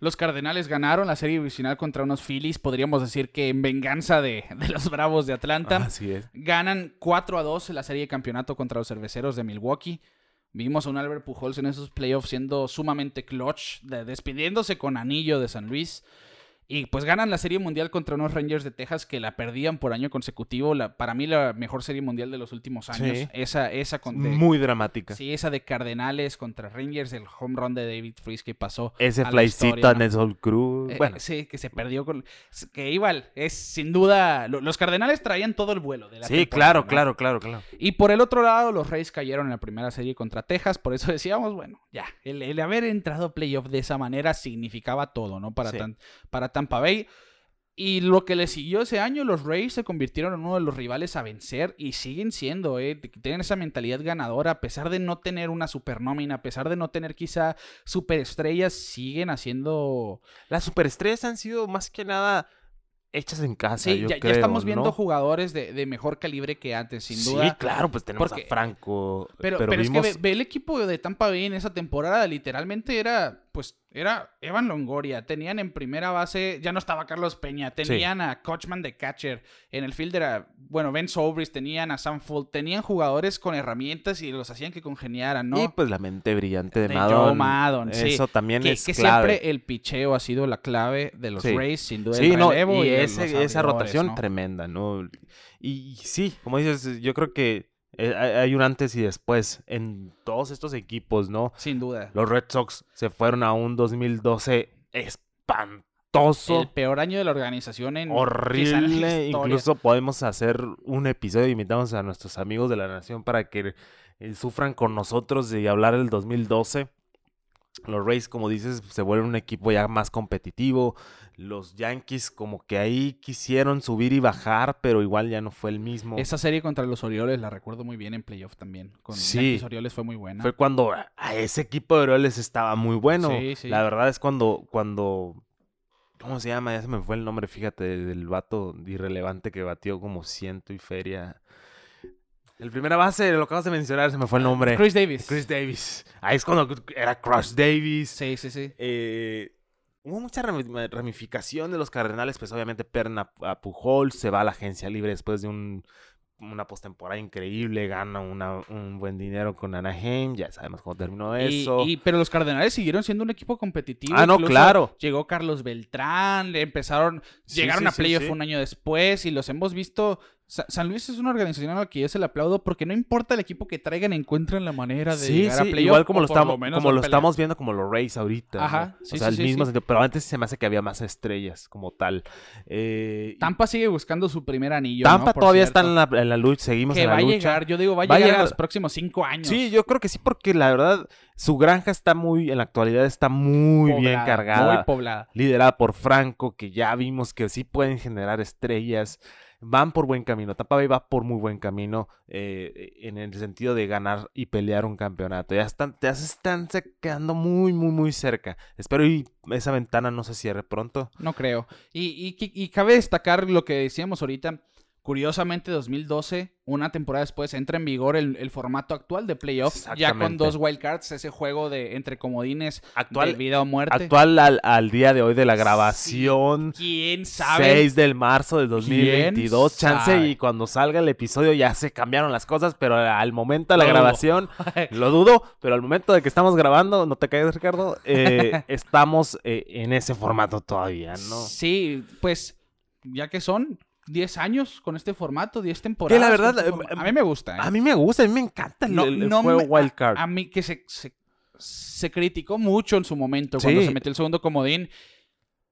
Los Cardenales ganaron la serie divisional contra unos Phillies, podríamos decir que en venganza de, de los Bravos de Atlanta. Así es. Ganan 4 a 2 en la serie de campeonato contra los cerveceros de Milwaukee. Vimos a un Albert Pujols en esos playoffs siendo sumamente clutch, de- despidiéndose con anillo de San Luis. Y pues ganan la serie mundial contra unos Rangers de Texas que la perdían por año consecutivo. La, para mí la mejor serie mundial de los últimos años. Sí. Esa, esa con de- Muy dramática. sí, esa de Cardenales contra Rangers, el home run de David Freeze que pasó. Ese flycito ¿no? Nelson Cruz. Eh, bueno, sí, que se perdió con. Que igual, es sin duda. lo- Los Cardenales traían todo el vuelo de la sí, claro, ¿no? claro, claro, claro. Y por el otro lado, los Reyes cayeron en la primera serie contra Texas. Por eso decíamos, bueno, ya, el, el haber entrado a playoff de esa manera significaba todo, ¿no? Para, Sí. tan- para Tampa Bay. Y lo que le siguió ese año, los Rays se convirtieron en uno de los rivales a vencer y siguen siendo, ¿eh? Tienen esa mentalidad ganadora, a pesar de no tener una supernómina, a pesar de no tener quizá superestrellas, siguen haciendo... Las superestrellas han sido más que nada hechas en casa. Sí, yo ya, estamos viendo ¿no? jugadores de, de mejor calibre que antes, sin duda. Sí, claro, pues tenemos Porque- a Franco. Pero, Pero, pero, vimos... es que ve, ve el equipo de Tampa Bay en esa temporada, literalmente era, pues, era Evan Longoria. Tenían en primera base, ya no estaba Carlos Peña, tenían a Coachman de catcher. En el fielder, a, bueno, Ben Sobris, tenían a Sam Fold, tenían jugadores con herramientas y los hacían que congeniaran, ¿no? Y pues la mente brillante de, De Madon. Joe sí. Eso también que, es que clave. siempre el picheo ha sido la clave de los Sí. Rays, sin duda. Sí, el no, y, ese- esa rotación ¿no? tremenda, ¿no? Y, y sí, como dices, yo creo que hay hay un antes y después en todos estos equipos, ¿no? Sin duda. Los Red Sox se fueron a un 2012 espantoso, El peor año de la organización en en la horrible. historia. Incluso podemos hacer un episodio, invitamos a nuestros amigos de la nación para que eh, sufran con nosotros y hablar del 2012. Los Rays, como dices, se vuelven un equipo ya más competitivo. Los Yankees como que ahí quisieron subir y bajar, pero igual ya no fue el mismo. Esa serie contra los Orioles la recuerdo muy bien en playoff también. Con Sí. Yankees Orioles fue muy buena. Fue cuando a ese equipo de Orioles estaba muy bueno. Sí, sí. La verdad es cuando, cuando, ¿cómo se llama? Ya se me fue el nombre, fíjate, del vato irrelevante que batió como ciento y feria. El primera base, lo acabas de mencionar, se me fue el nombre. Chris Davis. Chris Davis. Ahí es cuando era Crush Davis. Sí, sí, sí. Eh, hubo mucha rami- ramificación de los Cardenales, pues obviamente pierden a, a Pujols, se va a la agencia libre después de un, una postemporada increíble, gana una- un buen dinero con Anaheim, ya sabemos cómo terminó eso. y- pero los Cardenales siguieron siendo un equipo competitivo. Ah, no, incluso claro. Llegó Carlos Beltrán, empezaron, Sí, llegaron sí, a playoff sí. un año después y los hemos visto. Sa- San Luis es una organización a la que yo se le aplaudo porque no importa el equipo que traigan, encuentran la manera de Sí, llegar a playoff. igual como o lo, estamos, como lo viendo como los Rays ahorita. ¿no? Ajá, O sí, sea, sí, el mismo sentido, pero antes se me hace que había más estrellas como tal. Eh, Tampa sigue buscando su primer anillo. Tampa todavía cierto. está en la, en la lucha, seguimos Que en la va a lucha. llegar, yo digo, va a Va a llegar, en llegar. los próximos cinco años. Sí, yo creo que sí, porque la verdad, su granja está muy, en la actualidad está muy bien cargada. Muy poblada. liderada por Franco, que ya vimos que sí pueden generar estrellas. Van por buen camino. Tampa Bay va por muy buen camino eh, en el sentido de ganar y pelear un campeonato. Ya están, ya se están quedando muy, muy, muy cerca. Espero y esa ventana no se cierre pronto. No creo. Y, y, y cabe destacar lo que decíamos ahorita. Curiosamente, 2012, una temporada después, entra en vigor el, el formato actual de playoffs, ya con dos wildcards, ese juego de entre comodines Actual- de vida o muerte. Actual al, al día de hoy de la grabación. ¿Quién sabe? 6 del marzo del 2022. Chance sabe? y cuando salga el episodio ya se cambiaron las cosas, pero al momento de la Lo dudo. grabación, lo dudo, pero al momento de que estamos grabando, no te caigas Ricardo, eh, estamos eh, en ese formato todavía, ¿no? Sí, pues ya que son 10 años con este formato, 10 temporadas. la con verdad, este eh, eh, a mí me gusta. ¿eh? A mí me gusta, a mí me encanta el, No- el- el no juego me- Wild Card. A mí que se, se, se criticó mucho en su momento cuando Sí. se metió el segundo comodín.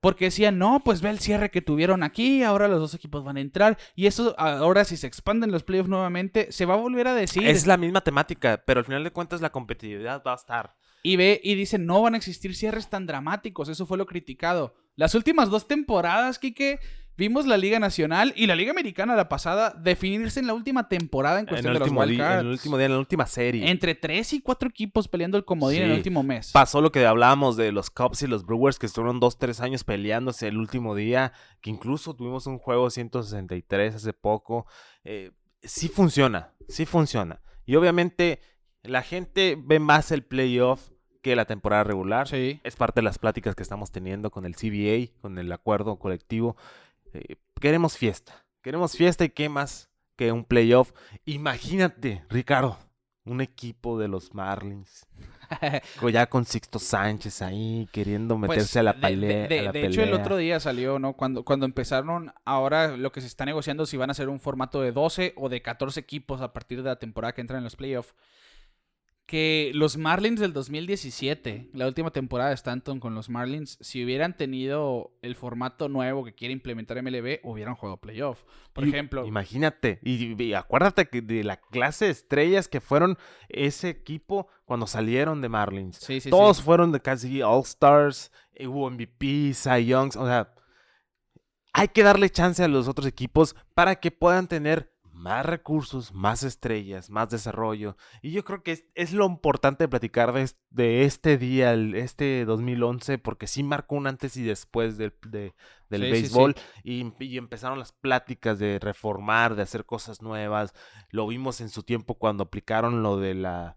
Porque decían, no, pues ve el cierre que tuvieron aquí, ahora los dos equipos van a entrar. Y eso, ahora si se expanden los playoffs nuevamente, se va a volver a decir. Es la misma temática, pero al final de cuentas la competitividad va a estar. Y ve y dicen, no van a existir cierres tan dramáticos. Eso fue lo criticado. Las últimas dos temporadas, Kike, vimos la Liga Nacional y la Liga Americana, la pasada, definirse en la última temporada en En cuestión el, de los di- en el último día, en la última serie. Entre tres y cuatro equipos peleando el comodín en el último mes. Pasó lo que hablábamos de los Cubs y los Brewers que estuvieron dos, tres años peleándose el último día, que incluso tuvimos un juego 163 hace poco. Eh, sí funciona, sí funciona. Y obviamente la gente ve más el playoff que la temporada regular. Sí. Es parte de las pláticas que estamos teniendo con el CBA, con el acuerdo colectivo. Eh, queremos fiesta. Queremos fiesta y qué más que un playoff. Imagínate, Ricardo, un equipo de los Marlins. Ya con Sixto Sánchez ahí queriendo Pues, meterse a la, pelea. de, de- a la de hecho, el otro día salió, ¿no? Cuando, cuando empezaron, ahora lo que se está negociando si van a ser un formato de 12 o de 14 equipos a partir de la temporada que entran en los playoffs. Que los Marlins del 2017, la última temporada de Stanton con los Marlins, si hubieran tenido el formato nuevo que quiere implementar MLB, hubieran jugado playoff. Por Y- ejemplo, Imagínate. Y, y acuérdate que de la clase de estrellas que fueron ese equipo cuando salieron de Marlins. sí, sí, Todos sí. fueron de casi All-Stars, eh, hubo MVP, Cy Youngs, o sea, hay que darle chance a los otros equipos para que puedan tener más recursos, más estrellas, más desarrollo. Y yo creo que es, es lo importante de platicar de, de este día, el- este 2011, porque sí marcó un antes y después del, de- del Sí, sí, béisbol. Y, y empezaron las pláticas de reformar, de hacer cosas nuevas. Lo vimos en su tiempo cuando aplicaron lo de la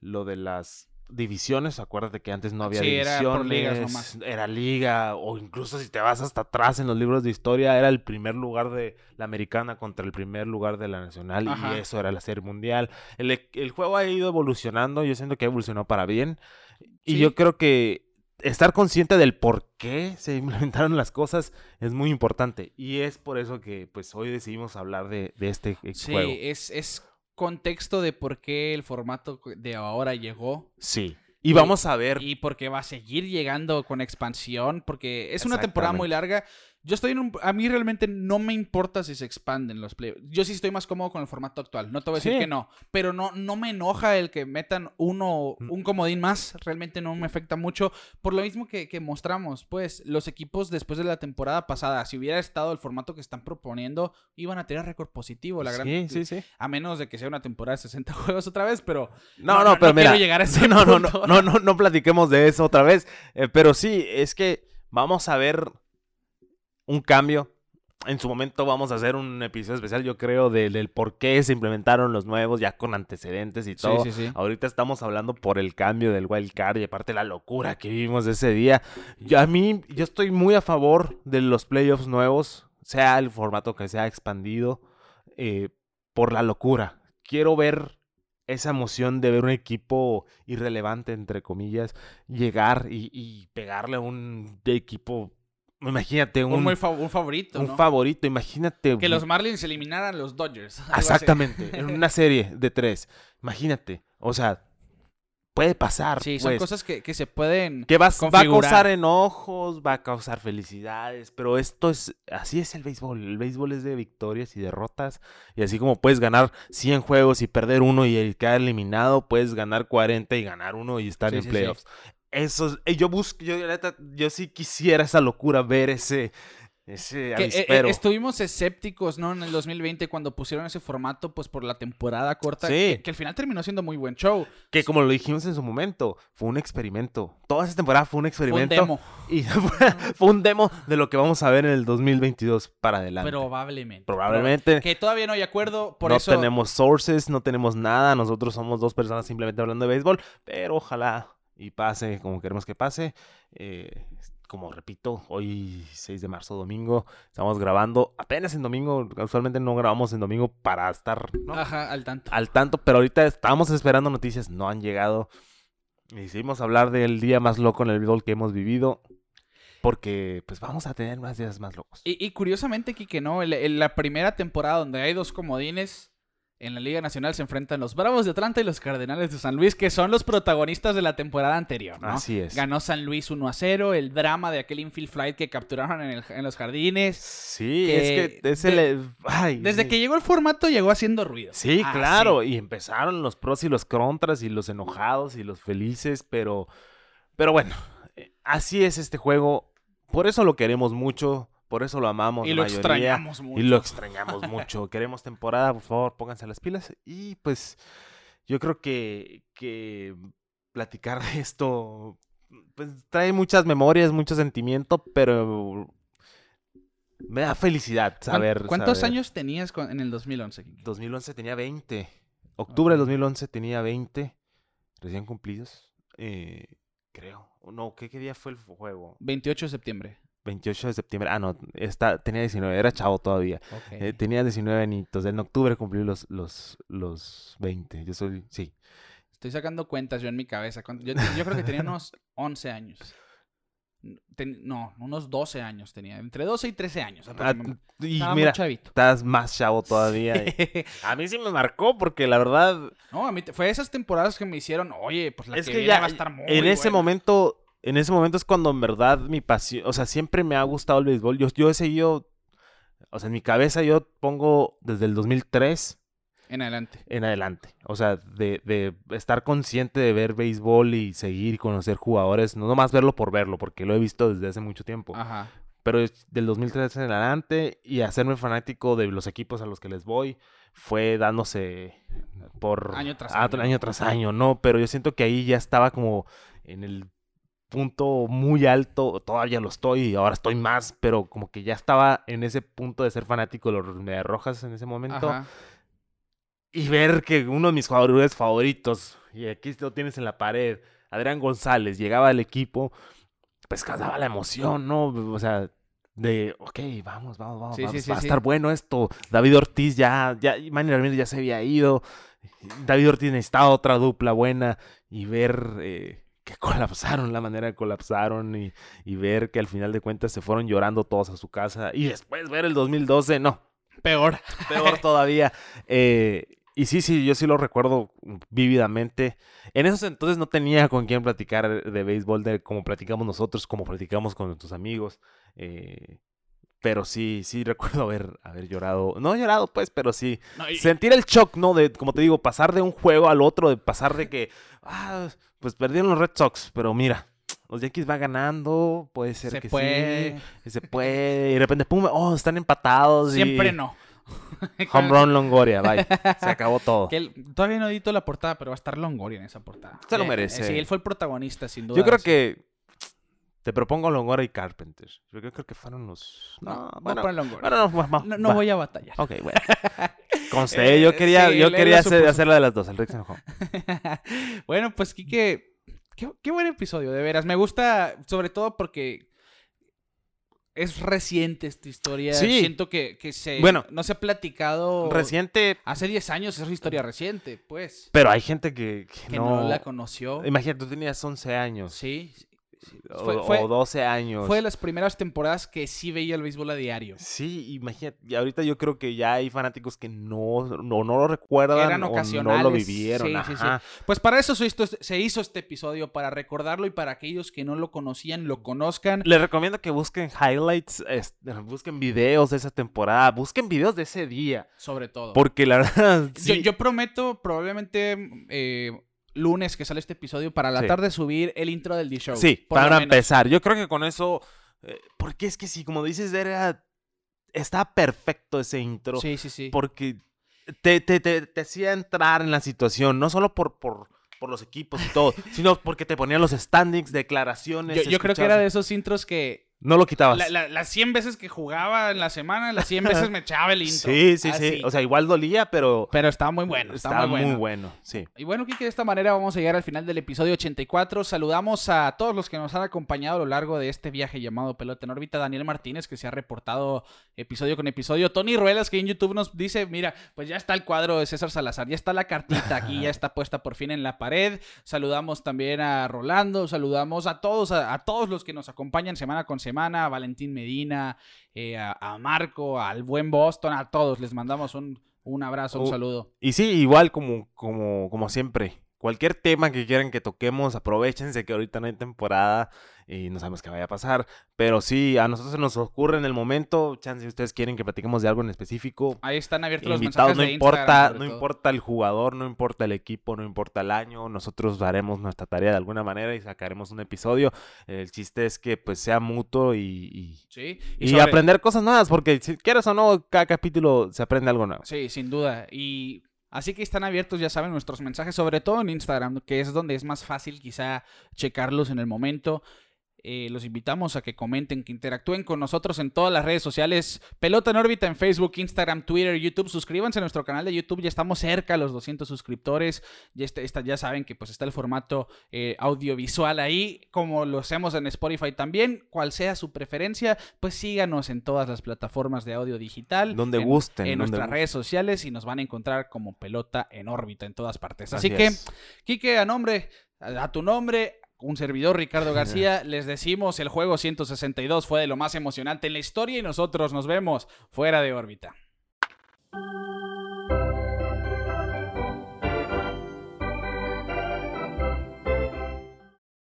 lo de las divisiones, acuérdate que antes no había Sí, era por divisiones, ligas nomás. era liga, o incluso si te vas hasta atrás en los libros de historia, era el primer lugar de la americana contra el primer lugar de la nacional, Ajá. y eso era la serie mundial. El, e- el juego ha ido evolucionando, yo siento que ha evolucionado para bien, y Sí. yo creo que estar consciente del por qué se implementaron las cosas es muy importante, y es por eso que pues hoy decidimos hablar de, de este Sí, juego. es, es contexto de por qué el formato de ahora llegó. Sí. Y vamos a ver Y porque va a seguir llegando con expansión, porque es una temporada muy larga. Yo estoy en un... A mí realmente no me importa si se expanden los playoffs. Yo sí estoy más cómodo con el formato actual. No te voy a decir Sí. que no. Pero no, no me enoja el que metan uno, Mm. un comodín más. Realmente no me afecta mucho. Por lo mismo que, que mostramos, pues, los equipos después de la temporada pasada, si hubiera estado el formato que están proponiendo, iban a tener récord positivo. La gran... Sí, sí, sí. A menos de que sea una temporada de 60 juegos otra vez, pero... No, no, pero quiero mira. llegar a ese no, no, no, no, no, no platiquemos de eso otra vez. Eh, pero sí, es que vamos a ver un cambio. En su momento vamos a hacer un episodio especial, yo creo, de- del por qué se implementaron los nuevos, ya con antecedentes y Sí, todo. sí, sí. Ahorita estamos hablando por el cambio del wild card y aparte la locura que vivimos ese día. Yo, a mí, yo estoy muy a favor de los playoffs nuevos, sea el formato que sea expandido, eh, por la locura. Quiero ver esa emoción de ver un equipo irrelevante, entre comillas, llegar y, y pegarle a un equipo. Imagínate, un, Un, muy fa- un favorito, un ¿no? favorito, imagínate. Que los Marlins eliminaran a los Dodgers. Exactamente, en una serie de tres. Imagínate, o sea, puede pasar. Sí, son pues. cosas que, que se pueden... que va, va a causar enojos, va a causar felicidades, pero esto es, así es el béisbol. El béisbol es de victorias y derrotas. Y así como puedes ganar 100 juegos y perder uno y quedar eliminado, puedes ganar 40 y ganar uno y estar Sí, en sí, sí. Eso es- eh, yo busco, yo, yo sí quisiera esa locura, ver ese, Ese Que, eh, eh, estuvimos escépticos, ¿no? En el 2020 cuando pusieron ese formato, pues por la temporada corta, Sí. que, que al final terminó siendo muy buen show. Que como lo dijimos en su momento, fue un experimento. Toda esa temporada fue un Fue un experimento. demo, Y fue, fue un demo de lo que vamos a ver en el 2022 para adelante. probablemente. Probablemente. Que todavía no hay acuerdo, por no eso... tenemos sources, no tenemos nada. Nosotros somos dos personas simplemente hablando de béisbol. Pero ojalá y pase como queremos que pase. Eh, como repito, hoy 6 de marzo, domingo, estamos grabando apenas en domingo. Usualmente no grabamos en domingo para estar ¿no? Ajá, al tanto. al tanto, pero ahorita estamos esperando noticias, no han llegado. Y Decidimos hablar del día más loco en el béisbol que hemos vivido. Porque pues vamos a tener más días más locos. Y, y curiosamente, Kike, ¿no? En, en la primera temporada donde hay dos comodines, en la Liga Nacional se enfrentan los Bravos de Atlanta y los Cardenales de San Luis, que son los protagonistas de la temporada anterior, ¿no? Así es. Ganó San Luis 1 a 0, el drama de aquel infield flight que capturaron en, el- en los jardines. Sí, que es que es el... de- ay, Desde sí. que llegó el formato llegó haciendo ruido. Sí, Ah, claro, y empezaron los pros y los contras y los enojados y los felices, pero pero bueno, eh, así es este juego, por eso lo queremos mucho, por eso lo amamos Y la lo mayoría, extrañamos mucho. y lo extrañamos mucho. Queremos temporada, por favor, pónganse las pilas y pues yo creo que que platicar de esto pues trae muchas memorias, mucho sentimiento, pero me da felicidad ¿Cuán- saber ¿Cuántos saber- años tenías en el 2011, Kike? 2011 tenía 20. Octubre del Ok. 2011 tenía 20. Recién cumplidos. eh, creo. No, ¿qué, ¿qué día fue el juego? 28 de septiembre. 28 de septiembre. Ah, no. Está, tenía 19. Era chavo todavía. Ok. Eh, tenía 19 añitos. En octubre cumplí los, los, los 20. Yo soy... Sí. Estoy sacando cuentas yo en mi cabeza. ¿Cuánto- Yo, yo creo que tenía unos 11 años. Ten- no, unos 12 años tenía. Entre 12 y 13 años. Ah, y Estaba muy mira, chavito. estás más chavo todavía. y- A mí sí me marcó porque la verdad... no, a mí fue esas temporadas que me hicieron, oye, pues la es que, que ya va a estar muy en ese buena". momento en ese momento es cuando en verdad mi pasión o sea siempre me ha gustado el béisbol yo, yo he seguido o sea en mi cabeza yo pongo desde el 2003 En adelante. en adelante o sea de, de estar consciente de ver béisbol y seguir y conocer jugadores no nomás verlo por verlo porque lo he visto desde hace mucho tiempo Ajá. pero del 2003 en adelante y hacerme fanático de los equipos a los que les voy fue dándose por Año tras año. año tras año, ¿no? Pero yo siento que ahí ya estaba como en el punto muy alto, todavía lo estoy ahora estoy más, pero como que ya estaba en ese punto de ser fanático de los Medias Rojas en ese momento Ajá. y ver que uno de mis jugadores favoritos, y aquí lo tienes en la pared, Adrián González, llegaba al equipo, pues causaba la emoción, ¿no? O sea, de, ok, vamos, vamos, vamos, Sí, vamos, sí, sí, va a estar bueno esto. David Ortiz ya, ya, Manny Ramírez ya se había ido, David Ortiz necesitaba otra dupla buena y ver eh, que colapsaron, la manera que colapsaron y, y ver que al final de cuentas se fueron llorando todos a su casa y después ver el 2012, no, Peor. peor todavía. Eh, y sí, sí, yo sí lo recuerdo vívidamente. En esos entonces no tenía con quién platicar de béisbol, de como platicamos nosotros, como platicamos con nuestros amigos. eh, pero sí, sí recuerdo haber, haber llorado. No llorado, pues, pero sí. No, y- Sentir el shock, ¿no? De, como te digo, pasar de un juego al otro, de pasar de que, ah, pues perdieron los Red Sox, pero mira, los Yankees van ganando, puede ser se que puede. sí, se puede, y de repente, pum, oh, están empatados. y- Siempre no. Home run Longoria, bye. Se acabó todo. Que él- todavía no edito la portada, pero va a estar Longoria en esa portada. Se lo Eh, merece. eh, sí, él fue el protagonista, sin duda. Yo creo que te propongo Longoria y Carpenter. Yo creo que fueron los. No, No, bueno. Longoria. Bueno, no, No, no va. voy a batallar. Ok, bueno. Conste, yo Eh, quería, sí, yo quería hacer, supuso. hacer la de las dos. El Rick se enojó. bueno, pues Kike, qué, qué buen episodio, de veras. Me gusta, sobre todo porque es reciente esta historia. Sí. Siento que, que se, Bueno. no se ha platicado. Reciente, Hace 10 años es historia reciente, pues. pero hay gente que, que Que no. no, la conoció. Imagínate, tú tenías 11 años. Sí. Sí, sí. O, Fue, o fue- 12 años. fue de las primeras temporadas que sí veía el béisbol a diario. Sí, imagínate. Y ahorita yo creo que ya hay fanáticos que no, no, no lo recuerdan Eran o no ocasionales. lo vivieron. Sí, sí, sí. Pues para eso se hizo, se hizo este episodio, para recordarlo y para aquellos que no lo conocían, lo conozcan. Les recomiendo que busquen highlights, es- busquen videos de esa temporada, busquen videos de ese día. Sobre todo. Porque la verdad, yo prometo, probablemente eh, lunes que sale este episodio, para la Sí. tarde subir el intro del D-Show. sí para empezar. Yo creo que con eso Eh, porque es que sí, como dices, era. Está perfecto ese intro. Sí, sí, sí. Porque te, te, te, te hacía entrar en la situación, no solo por, por, por los equipos y todo, sino porque te ponían los standings, declaraciones. Yo, yo creo que era de esos intros que No lo quitabas. la- la- las 100 veces que jugaba en la semana, las 100 veces me echaba el intro. sí, sí, Así. sí. O sea, igual dolía, pero Pero estaba muy bueno, estaba, estaba muy bueno. muy bueno. Sí. Y bueno, Kike, de esta manera vamos a llegar al final del episodio 84. Saludamos a todos los que nos han acompañado a lo largo de este viaje llamado Pelota en órbita. Daniel Martínez, que se ha reportado episodio con episodio. Tony Ruelas, que en YouTube nos dice, mira, pues ya está el cuadro de César Salazar, ya está la cartita aquí, ya está puesta por fin en la pared. Saludamos también a Rolando, saludamos a todos, a, a todos los que nos acompañan semana con semana, a Valentín Medina, eh, a, a Marco, al buen Boston, a todos. Les mandamos un, un abrazo, un Oh, saludo. Y sí, igual como, como, como siempre. Cualquier tema que quieran que toquemos, aprovechense que ahorita no hay temporada y no sabemos qué vaya a pasar. Pero sí, a nosotros se nos ocurre en el momento. Chance, si ustedes quieren que platiquemos de algo en específico. Ahí están abiertos los Invitados, no de importa, no todo. importa el jugador, no importa el equipo, no importa el año. Nosotros haremos nuestra tarea de alguna manera y sacaremos un episodio. El chiste es que pues sea mutuo y, y, Sí, y sobre- aprender cosas nuevas, porque si quieres o no, cada capítulo se aprende algo nuevo. Sí, sin duda. Y así que están abiertos, ya saben, nuestros mensajes, sobre todo en Instagram, que es donde es más fácil quizá checarlos en el momento. Eh, los invitamos a que comenten, que interactúen con nosotros en todas las redes sociales. Pelota en órbita en Facebook, Instagram, Twitter, YouTube. Suscríbanse a nuestro canal de YouTube. Ya estamos cerca a los 200 suscriptores. Ya, está- ya saben que pues está el formato eh, audiovisual ahí, como lo hacemos en Spotify también. Cual sea su preferencia, pues síganos en todas las plataformas de audio digital. Donde en- gusten, En donde nuestras gusten. redes sociales y nos van a encontrar como pelota en órbita en todas partes. Así, Así que. Quique, a nombre, a tu nombre, un servidor Ricardo García, les decimos el juego 162 fue de lo más emocionante en la historia y nosotros nos vemos fuera de órbita.